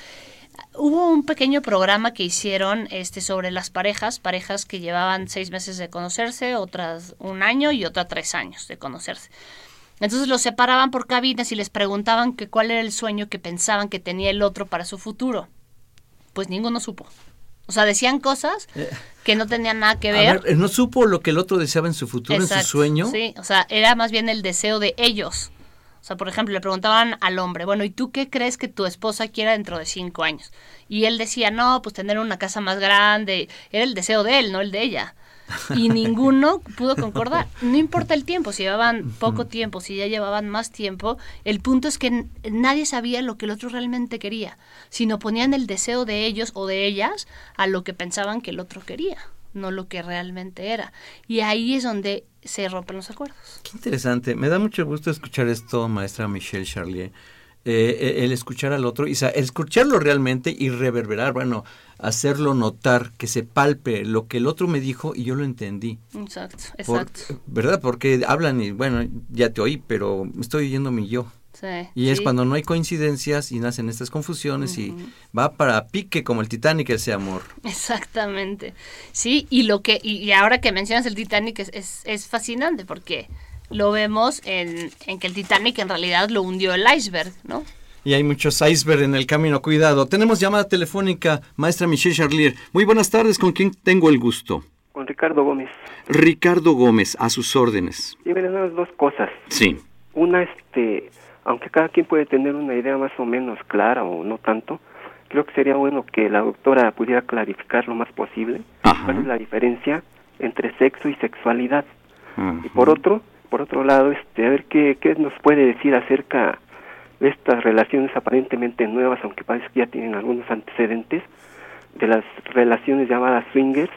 hubo un pequeño programa que hicieron este sobre las parejas, parejas que llevaban seis meses de conocerse, otras un año y otra tres años de conocerse. Entonces los separaban por cabinas y les preguntaban que cuál era el sueño que pensaban que tenía el otro para su futuro. Pues ninguno supo. O sea, decían cosas Eh. que no tenían nada que ver. ver, ¿No supo lo que el otro deseaba en su futuro, en su sueño? Sí, o sea, era más bien el deseo de ellos. O sea, por ejemplo, le preguntaban al hombre, bueno, ¿y tú qué crees que tu esposa quiera dentro de cinco años? Y él decía, no, pues tener una casa más grande. Era el deseo de él, no el de ella. Y ninguno pudo concordar. No importa el tiempo, si llevaban poco tiempo, si ya llevaban más tiempo, el punto es que nadie sabía lo que el otro realmente quería, sino ponían el deseo de ellos o de ellas a lo que pensaban que el otro quería, no lo que realmente era. Y ahí es donde se rompen los acuerdos. Qué interesante. Me da mucho gusto escuchar esto, maestra Michelle Charlier. Eh, eh, el escuchar al otro, y escucharlo realmente y reverberar, bueno, hacerlo notar, que se palpe lo que el otro me dijo y yo lo entendí. Exacto, Por- exacto. ¿Verdad? Porque hablan y, bueno, ya te oí, pero estoy oyendo mi yo. Sí, Y es sí. cuando no hay coincidencias y nacen estas confusiones y va para pique como el Titanic ese amor. Exactamente. Sí, y lo que, y, y ahora que mencionas el Titanic es, es, es fascinante porque lo vemos en, en que el Titanic en realidad lo hundió el iceberg, ¿no? Y hay muchos iceberg en el camino, cuidado. Tenemos llamada telefónica, maestra Michelle Charlier. Muy buenas tardes, ¿con quién tengo el gusto? Con Ricardo Gómez. Ricardo Gómez, a sus órdenes. Y miren, nada más dos cosas. Sí. Una, este, aunque cada quien puede tener una idea más o menos clara o no tanto, creo que sería bueno que la doctora pudiera clarificar lo más posible cuál es la diferencia entre sexo y sexualidad. Y por otro, por otro lado, este, a ver qué, qué nos puede decir acerca de estas relaciones aparentemente nuevas, aunque parece que ya tienen algunos antecedentes, de las relaciones llamadas swingers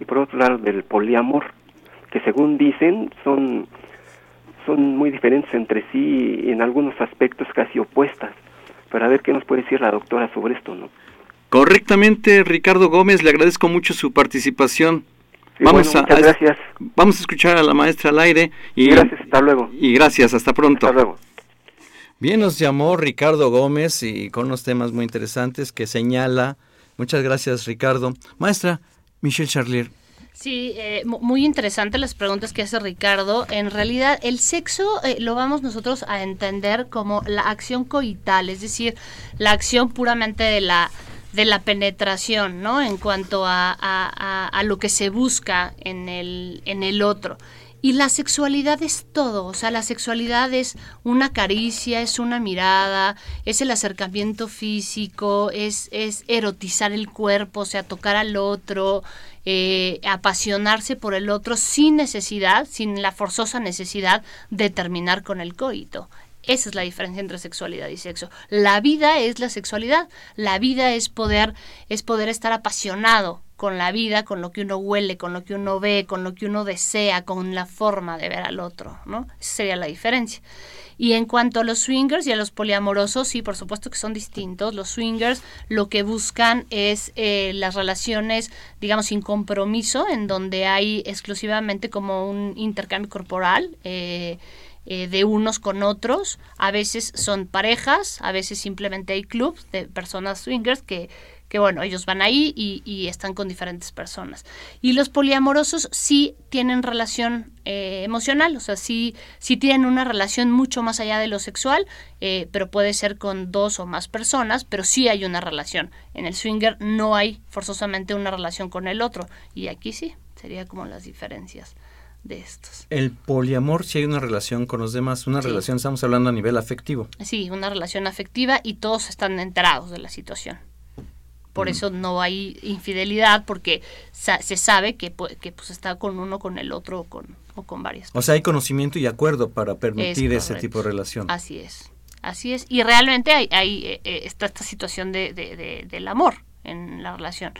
y por otro lado del poliamor, que según dicen son son muy diferentes entre sí y en algunos aspectos casi opuestas. Pero a ver qué nos puede decir la doctora sobre esto, ¿no? Correctamente, Ricardo Gómez, le agradezco mucho su participación. Sí, bueno, muchas gracias. Vamos a escuchar a la maestra al aire. Y, Gracias, hasta luego. Y gracias, hasta pronto. Hasta luego. Bien, nos llamó Ricardo Gómez y con unos temas muy interesantes que señala. Muchas gracias, Ricardo. Maestra Michelle Charlier, Sí, eh, mu- muy interesante las preguntas que hace Ricardo. En realidad, el sexo eh, lo vamos nosotros a entender como la acción coital, es decir, la acción puramente de la de la penetración, ¿no? En cuanto a, a- a- a lo que se busca en el, en el otro. Y la sexualidad es todo, o sea, la sexualidad es una caricia, es una mirada, es el acercamiento físico, es, es erotizar el cuerpo, o sea, tocar al otro, eh, apasionarse por el otro sin necesidad, sin la forzosa necesidad de terminar con el coito. Esa es la diferencia entre sexualidad y sexo. La vida es la sexualidad. La vida es poder, es poder estar apasionado con la vida, con lo que uno huele, con lo que uno ve, con lo que uno desea, con la forma de ver al otro, ¿no? Esa sería la diferencia. Y en cuanto a los swingers y a los poliamorosos, sí, por supuesto que son distintos. Los swingers lo que buscan es eh, las relaciones, digamos, sin compromiso, en donde hay exclusivamente como un intercambio corporal. eh, eh, de unos con otros, a veces son parejas, a veces simplemente hay clubs de personas swingers que, que bueno, ellos van ahí y, y están con diferentes personas. Y los poliamorosos sí tienen relación eh, emocional, o sea, sí, sí tienen una relación mucho más allá de lo sexual, eh, pero puede ser con dos o más personas, pero sí hay una relación. En el swinger no hay forzosamente una relación con el otro, y aquí sí, sería como las diferencias de estos. el poliamor, si hay una relación con los demás, una Sí. relación, estamos hablando a nivel afectivo. Sí, una relación afectiva y todos están enterados de la situación. Por eso no hay infidelidad, porque se sabe que, que pues está con uno, con el otro, con, o con varias. O sea, hay conocimiento y acuerdo para permitir ese tipo de relación. Así es, así es. Y realmente hay, hay eh, eh, está esta situación de, de, del amor en la relación.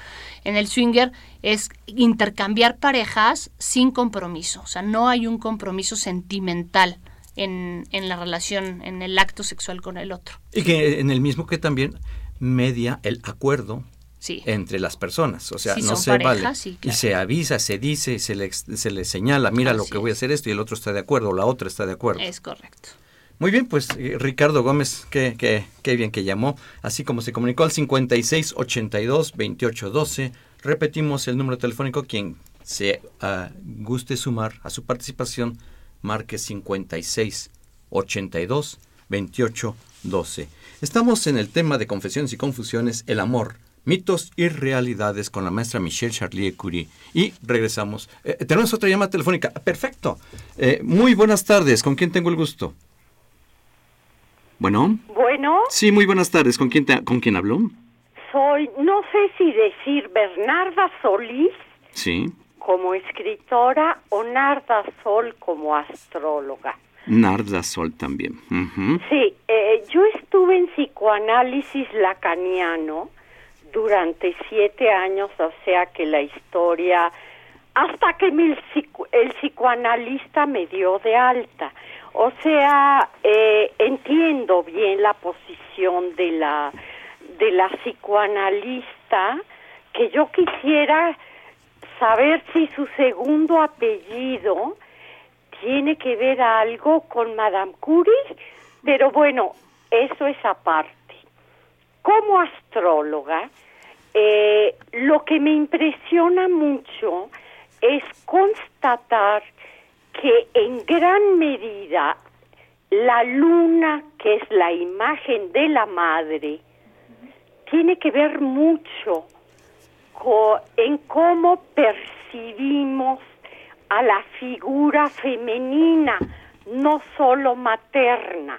En el swinger es intercambiar parejas sin compromiso, o sea, no hay un compromiso sentimental en, en la relación, en el acto sexual con el otro. Y que en el mismo que también media el acuerdo entre las personas. O sea, no se vale. Y se avisa, se dice, se le, se le señala, mira lo que voy a hacer esto y el otro está de acuerdo, o la otra está de acuerdo. Es correcto. Muy bien, pues eh, Ricardo Gómez, qué, qué, qué bien que llamó, así como se comunicó al 5682-2812. Repetimos el número telefónico, quien se uh, guste sumar a su participación, marque 5682-2812. Estamos en el tema de confesiones y confusiones, el amor, mitos y realidades con la maestra Michelle Charlier Curie. Y regresamos. Eh, tenemos otra llamada telefónica. Perfecto. Eh, muy buenas tardes. ¿Con quién tengo el gusto? Bueno. Bueno. Sí, muy buenas tardes. ¿Con quién, ¿con quién hablo? Soy, no sé si decir Bernarda Solís. Sí. Como escritora o Narda Sol como astróloga. Narda Sol también. Sí, eh, yo estuve en psicoanálisis lacaniano durante siete años, o sea que la historia, hasta que el, el psicoanalista me dio de alta. O sea, eh, entiendo bien la posición de la, de la psicoanalista, que yo quisiera saber si su segundo apellido tiene que ver algo con Madame Curie, pero bueno, eso es aparte. Como astróloga, eh, lo que me impresiona mucho es constatar que en gran medida la luna, que es la imagen de la madre, tiene que ver mucho en cómo percibimos a la figura femenina, no solo materna.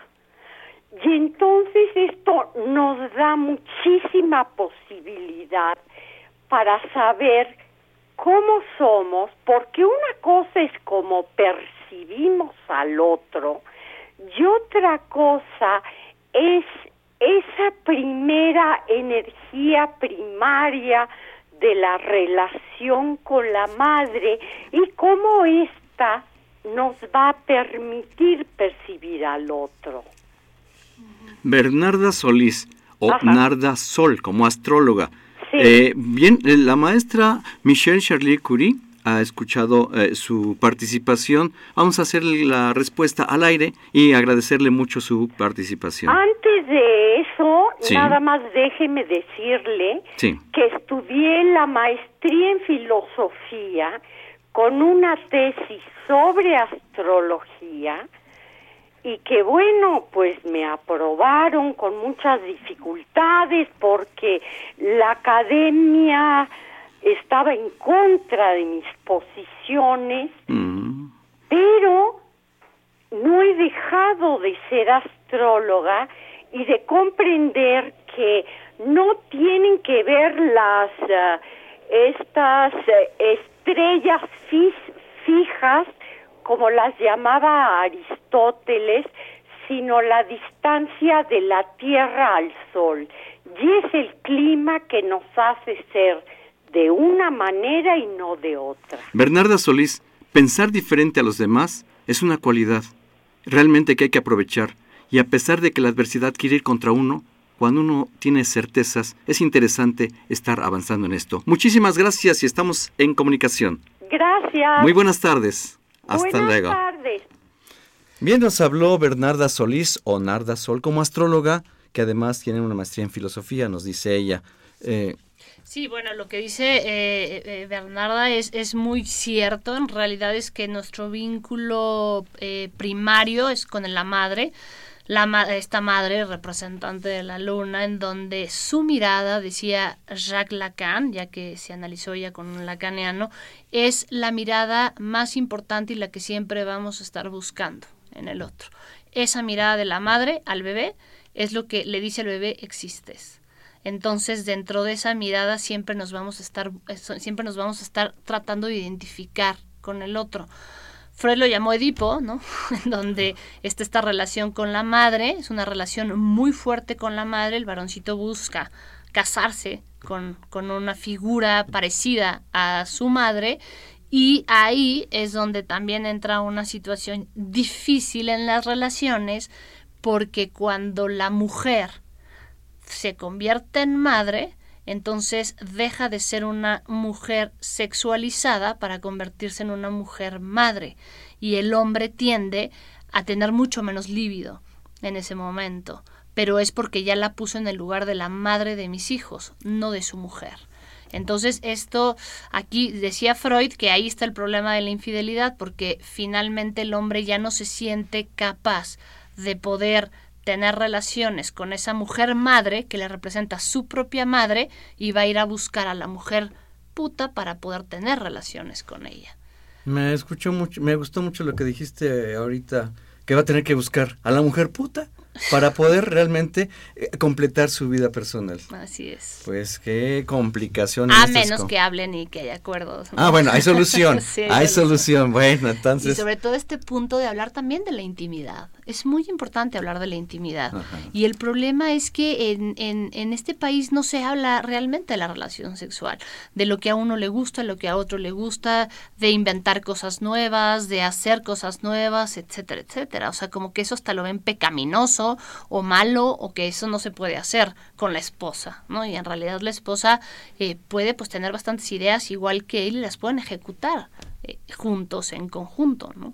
Y entonces esto nos da muchísima posibilidad para saber cómo somos, porque una cosa es cómo percibimos al otro y otra cosa es esa primera energía primaria de la relación con la madre y cómo ésta nos va a permitir percibir al otro. Bernarda Solís o Narda Sol como astróloga. Eh, bien, eh, la maestra Michelle Charlier Curie ha escuchado eh, su participación. Vamos a hacer la respuesta al aire y agradecerle mucho su participación. Antes de eso, nada más déjeme decirle que estudié la maestría en filosofía con una tesis sobre astrología y que bueno, pues me aprobaron con muchas dificultades porque la academia estaba en contra de mis posiciones, mm. pero no he dejado de ser astróloga y de comprender que no tienen que ver las eh, estas eh, estrellas fijas como las llamaba Aristóteles, sino la distancia de la Tierra al Sol. Y es el clima que nos hace ser de una manera y no de otra. Bernarda Solís, pensar diferente a los demás es una cualidad realmente que hay que aprovechar. Y a pesar de que la adversidad quiere ir contra uno, cuando uno tiene certezas, es interesante estar avanzando en esto. Muchísimas gracias y estamos en comunicación. Gracias. Muy buenas tardes. Hasta Buenas luego. tardes. Bien, nos habló Bernarda Solís o Narda Sol como astróloga, que además tiene una maestría en filosofía, nos dice ella. Eh, Sí, bueno, lo que dice eh, eh, Bernarda es, es muy cierto. En realidad es que nuestro vínculo eh, primario es con la madre la, esta madre representante de la luna, en donde su mirada, decía Jacques Lacan, ya que se analizó ya con un lacaniano, es la mirada más importante y la que siempre vamos a estar buscando en el otro. Esa mirada de la madre al bebé es lo que le dice al bebé existes. Entonces, dentro de esa mirada siempre nos vamos a estar siempre nos vamos a estar tratando de identificar con el otro. Freud lo llamó Edipo, ¿no? Donde está esta relación con la madre, es una relación muy fuerte con la madre, el varoncito busca casarse con, con una figura parecida a su madre y ahí es donde también entra una situación difícil en las relaciones porque cuando la mujer se convierte en madre, entonces deja de ser una mujer sexualizada para convertirse en una mujer madre y el hombre tiende a tener mucho menos líbido en ese momento, pero es porque ya la puso en el lugar de la madre de mis hijos, no de su mujer. Entonces, esto aquí decía Freud que ahí está el problema de la infidelidad, porque finalmente el hombre ya no se siente capaz de poder tener relaciones con esa mujer madre que le representa su propia madre y va a ir a buscar a la mujer puta para poder tener relaciones con ella. Me escuchó mucho, me gustó mucho lo que dijiste ahorita, que va a tener que buscar a la mujer puta para poder realmente eh, completar su vida personal. Así es. Pues qué complicación. A menos que hablen y que haya acuerdos. Ah, bueno, hay solución. hay, solución. Bueno, entonces. Y sobre todo este punto de hablar también de la intimidad. Es muy importante hablar de la intimidad. Y el problema es que en, en, en este país no se habla realmente de la relación sexual, de lo que a uno le gusta, lo que a otro le gusta, de inventar cosas nuevas, de hacer cosas nuevas, etcétera, etcétera. O sea, como que eso hasta lo ven pecaminoso o malo o que eso no se puede hacer con la esposa, ¿no? Y en realidad la esposa eh, puede pues tener bastantes ideas igual que él y las pueden ejecutar eh, juntos, en conjunto, ¿no?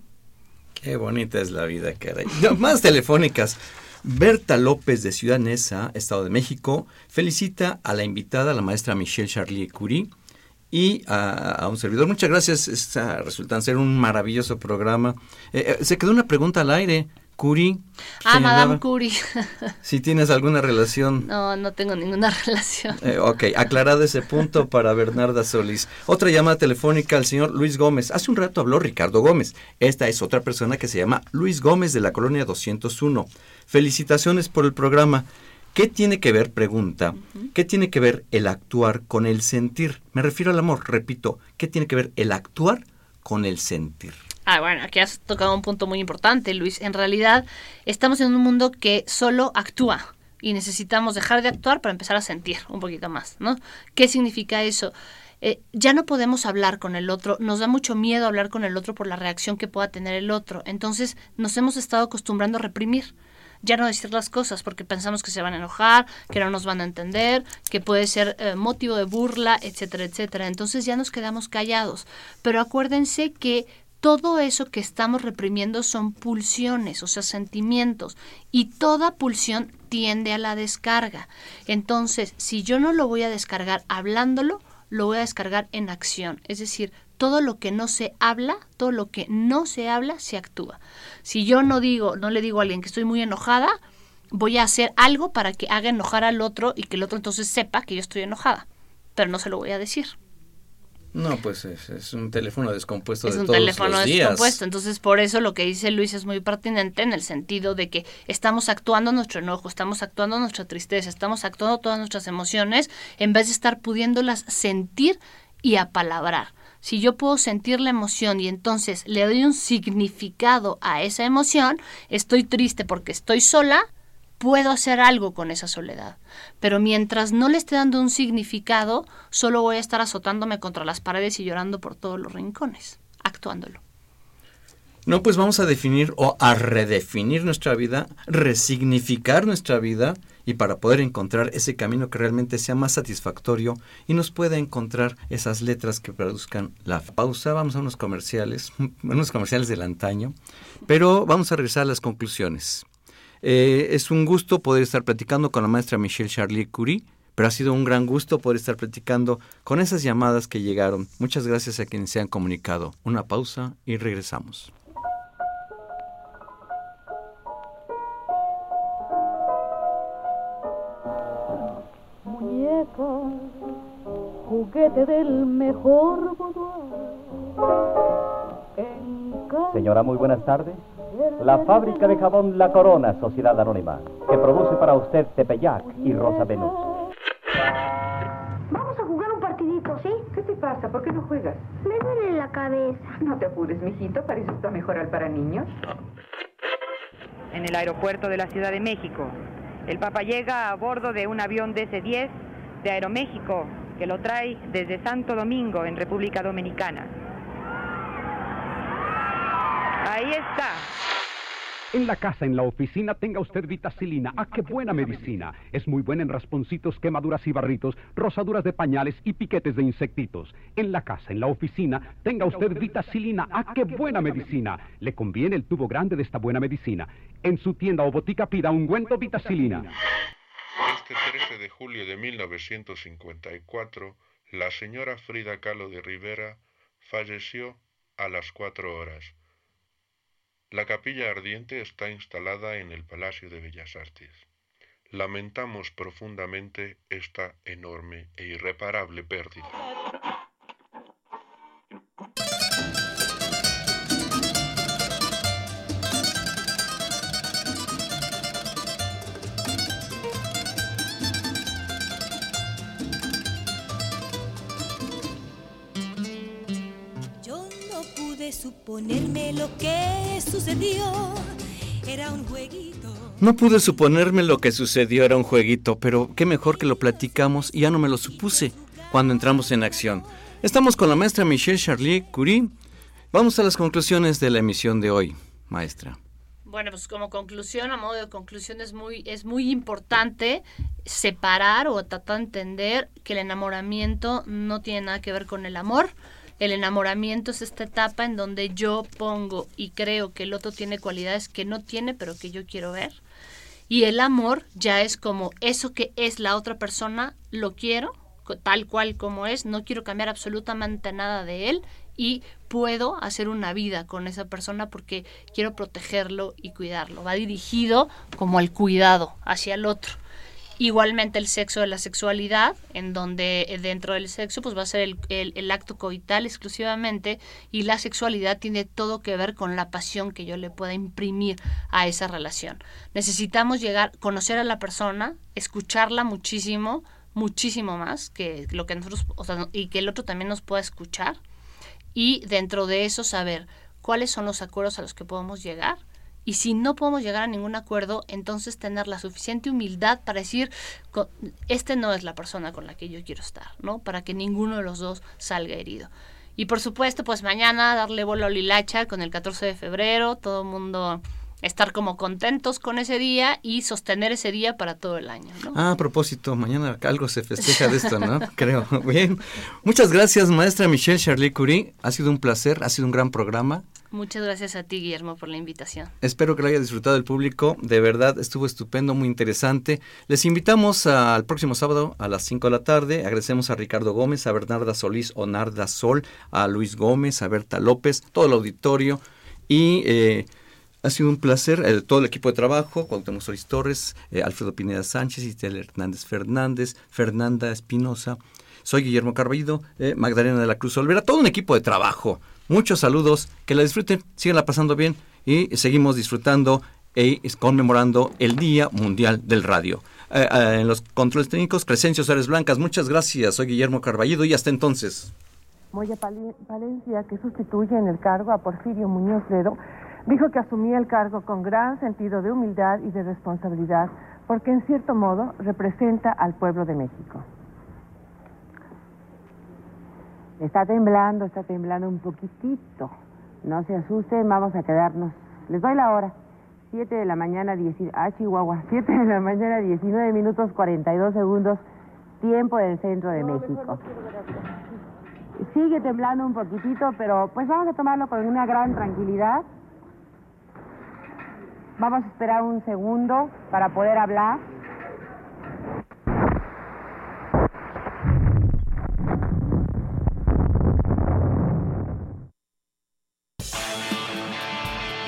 Qué bonita es la vida, caray. más telefónicas. Berta López de Ciudad Neza, Estado de México, felicita a la invitada, la maestra Michelle Charlie Curie, y a, un servidor. Muchas gracias, Está, resultan ser un maravilloso programa. Eh, se quedó una pregunta al aire. Curie. Ah, Madame Curie. si tienes alguna relación. No, no tengo ninguna relación. Eh, ok, aclarado ese punto para Bernarda Solís. Otra llamada telefónica al señor Luis Gómez. Hace un rato habló Ricardo Gómez. Esta es otra persona que se llama Luis Gómez de la colonia 201. Felicitaciones por el programa. ¿Qué tiene que ver, pregunta, qué tiene que ver el actuar con el sentir? Me refiero al amor, repito, ¿qué tiene que ver el actuar con el sentir? Ah, bueno, aquí has tocado un punto muy importante, Luis. En realidad, estamos en un mundo que solo actúa y necesitamos dejar de actuar para empezar a sentir un poquito más, ¿no? ¿Qué significa eso? Eh, ya no podemos hablar con el otro, nos da mucho miedo hablar con el otro por la reacción que pueda tener el otro. Entonces, nos hemos estado acostumbrando a reprimir ya no decir las cosas porque pensamos que se van a enojar, que no nos van a entender, que puede ser eh, motivo de burla, etcétera, etcétera. Entonces ya nos quedamos callados. Pero acuérdense que todo eso que estamos reprimiendo son pulsiones, o sea, sentimientos, y toda pulsión tiende a la descarga. Entonces, si yo no lo voy a descargar hablándolo, lo voy a descargar en acción. Es decir, todo lo que no se habla, todo lo que no se habla, se actúa. Si yo no digo, no le digo a alguien que estoy muy enojada, voy a hacer algo para que haga enojar al otro y que el otro entonces sepa que yo estoy enojada, pero no se lo voy a decir. No, pues es, un teléfono descompuesto es de un todos teléfono los días. descompuesto. Entonces, por eso lo que dice Luis es muy pertinente en el sentido de que estamos actuando nuestro enojo, estamos actuando nuestra tristeza, estamos actuando todas nuestras emociones en vez de estar pudiéndolas sentir y apalabrar. Si yo puedo sentir la emoción y entonces le doy un significado a esa emoción, estoy triste porque estoy sola, puedo hacer algo con esa soledad. Pero mientras no le esté dando un significado, solo voy a estar azotándome contra las paredes y llorando por todos los rincones, actuándolo. No, pues vamos a definir o a redefinir nuestra vida, resignificar nuestra vida y para poder encontrar ese camino que realmente sea más satisfactorio y nos pueda encontrar esas letras que produzcan la pausa. Vamos a unos comerciales, unos comerciales del antaño, pero vamos a regresar a las conclusiones. Eh, es un gusto poder estar platicando con la maestra Michelle Charlie Curie, pero ha sido un gran gusto poder estar platicando con esas llamadas que llegaron. Muchas gracias a quienes se han comunicado. Una pausa y regresamos. Muñeca, juguete del mejor Señora, muy buenas tardes. La fábrica de jabón La Corona, Sociedad Anónima, que produce para usted Tepeyac y Rosa Venus. Vamos a jugar un partidito, ¿sí? ¿Qué te pasa? ¿Por qué no juegas? Me duele la cabeza. No te apures, mijito. Para eso está mejorar para niños. En el aeropuerto de la Ciudad de México, el Papa llega a bordo de un avión DC-10 de Aeroméxico que lo trae desde Santo Domingo en República Dominicana. Ahí está. En la casa, en la oficina, tenga usted vitacilina. ¡Ah, qué buena medicina! Es muy buena en rasponcitos, quemaduras y barritos, rosaduras de pañales y piquetes de insectitos. En la casa, en la oficina, tenga usted vitacilina. ¡Ah, qué buena medicina! Le conviene el tubo grande de esta buena medicina. En su tienda o botica pida un ungüento vitacilina. Este 13 de julio de 1954, la señora Frida Kahlo de Rivera falleció a las cuatro horas. La capilla ardiente está instalada en el Palacio de Bellas Artes. Lamentamos profundamente esta enorme e irreparable pérdida. Pude suponerme lo que sucedió. Era un jueguito. No pude suponerme lo que sucedió era un jueguito, pero qué mejor que lo platicamos y ya no me lo supuse cuando entramos en acción. Estamos con la maestra Michelle Charlie Curie. Vamos a las conclusiones de la emisión de hoy, maestra. Bueno, pues como conclusión, a modo de conclusión, es muy, es muy importante separar o tratar de entender que el enamoramiento no tiene nada que ver con el amor. El enamoramiento es esta etapa en donde yo pongo y creo que el otro tiene cualidades que no tiene, pero que yo quiero ver. Y el amor ya es como eso que es la otra persona, lo quiero, tal cual como es, no quiero cambiar absolutamente nada de él y puedo hacer una vida con esa persona porque quiero protegerlo y cuidarlo. Va dirigido como al cuidado hacia el otro. Igualmente el sexo de la sexualidad, en donde eh, dentro del sexo pues va a ser el, el- acto coital exclusivamente y la sexualidad tiene todo que ver con la pasión que yo le pueda imprimir a esa relación. Necesitamos llegar, conocer a la persona, escucharla muchísimo, muchísimo más que lo que nosotros, o sea, y que el otro también nos pueda escuchar y dentro de eso saber cuáles son los acuerdos a los que podemos llegar y si no podemos llegar a ningún acuerdo, entonces tener la suficiente humildad para decir, este no es la persona con la que yo quiero estar, ¿no? Para que ninguno de los dos salga herido. Y por supuesto, pues mañana darle vuelo a Lilacha con el 14 de febrero, todo el mundo estar como contentos con ese día y sostener ese día para todo el año, ¿no? Ah, a propósito, mañana algo se festeja de esto, ¿no? Creo. Bien. Muchas gracias, maestra Michelle Charlie Curie. Ha sido un placer, ha sido un gran programa. Muchas gracias a ti, Guillermo, por la invitación. Espero que lo haya disfrutado el público. De verdad, estuvo estupendo, muy interesante. Les invitamos al próximo sábado a las 5 de la tarde. Agradecemos a Ricardo Gómez, a Bernarda Solís o Narda Sol, a Luis Gómez, a Berta López, todo el auditorio. Y eh, ha sido un placer, eh, todo el equipo de trabajo, Cuauhtémoc Solís Torres, eh, Alfredo Pineda Sánchez, Isabel Hernández Fernández, Fernanda Espinosa. Soy Guillermo Carballido, eh, Magdalena de la Cruz Olvera, todo un equipo de trabajo. Muchos saludos, que la disfruten, síganla pasando bien y seguimos disfrutando e conmemorando el Día Mundial del Radio. Eh, eh, en los controles técnicos, Crescencio Suárez Blancas, muchas gracias. Soy Guillermo Carballido y hasta entonces. Moya Palencia, que sustituye en el cargo a Porfirio Muñoz Ledo, dijo que asumía el cargo con gran sentido de humildad y de responsabilidad, porque en cierto modo representa al pueblo de México. Está temblando, está temblando un poquitito. No se asusten, vamos a quedarnos. Les doy la hora. 7 de la mañana, 10, ah, Chihuahua. 7 de la mañana, 19 minutos 42 segundos, tiempo del centro de México. Sigue temblando un poquitito, pero pues vamos a tomarlo con una gran tranquilidad. Vamos a esperar un segundo para poder hablar.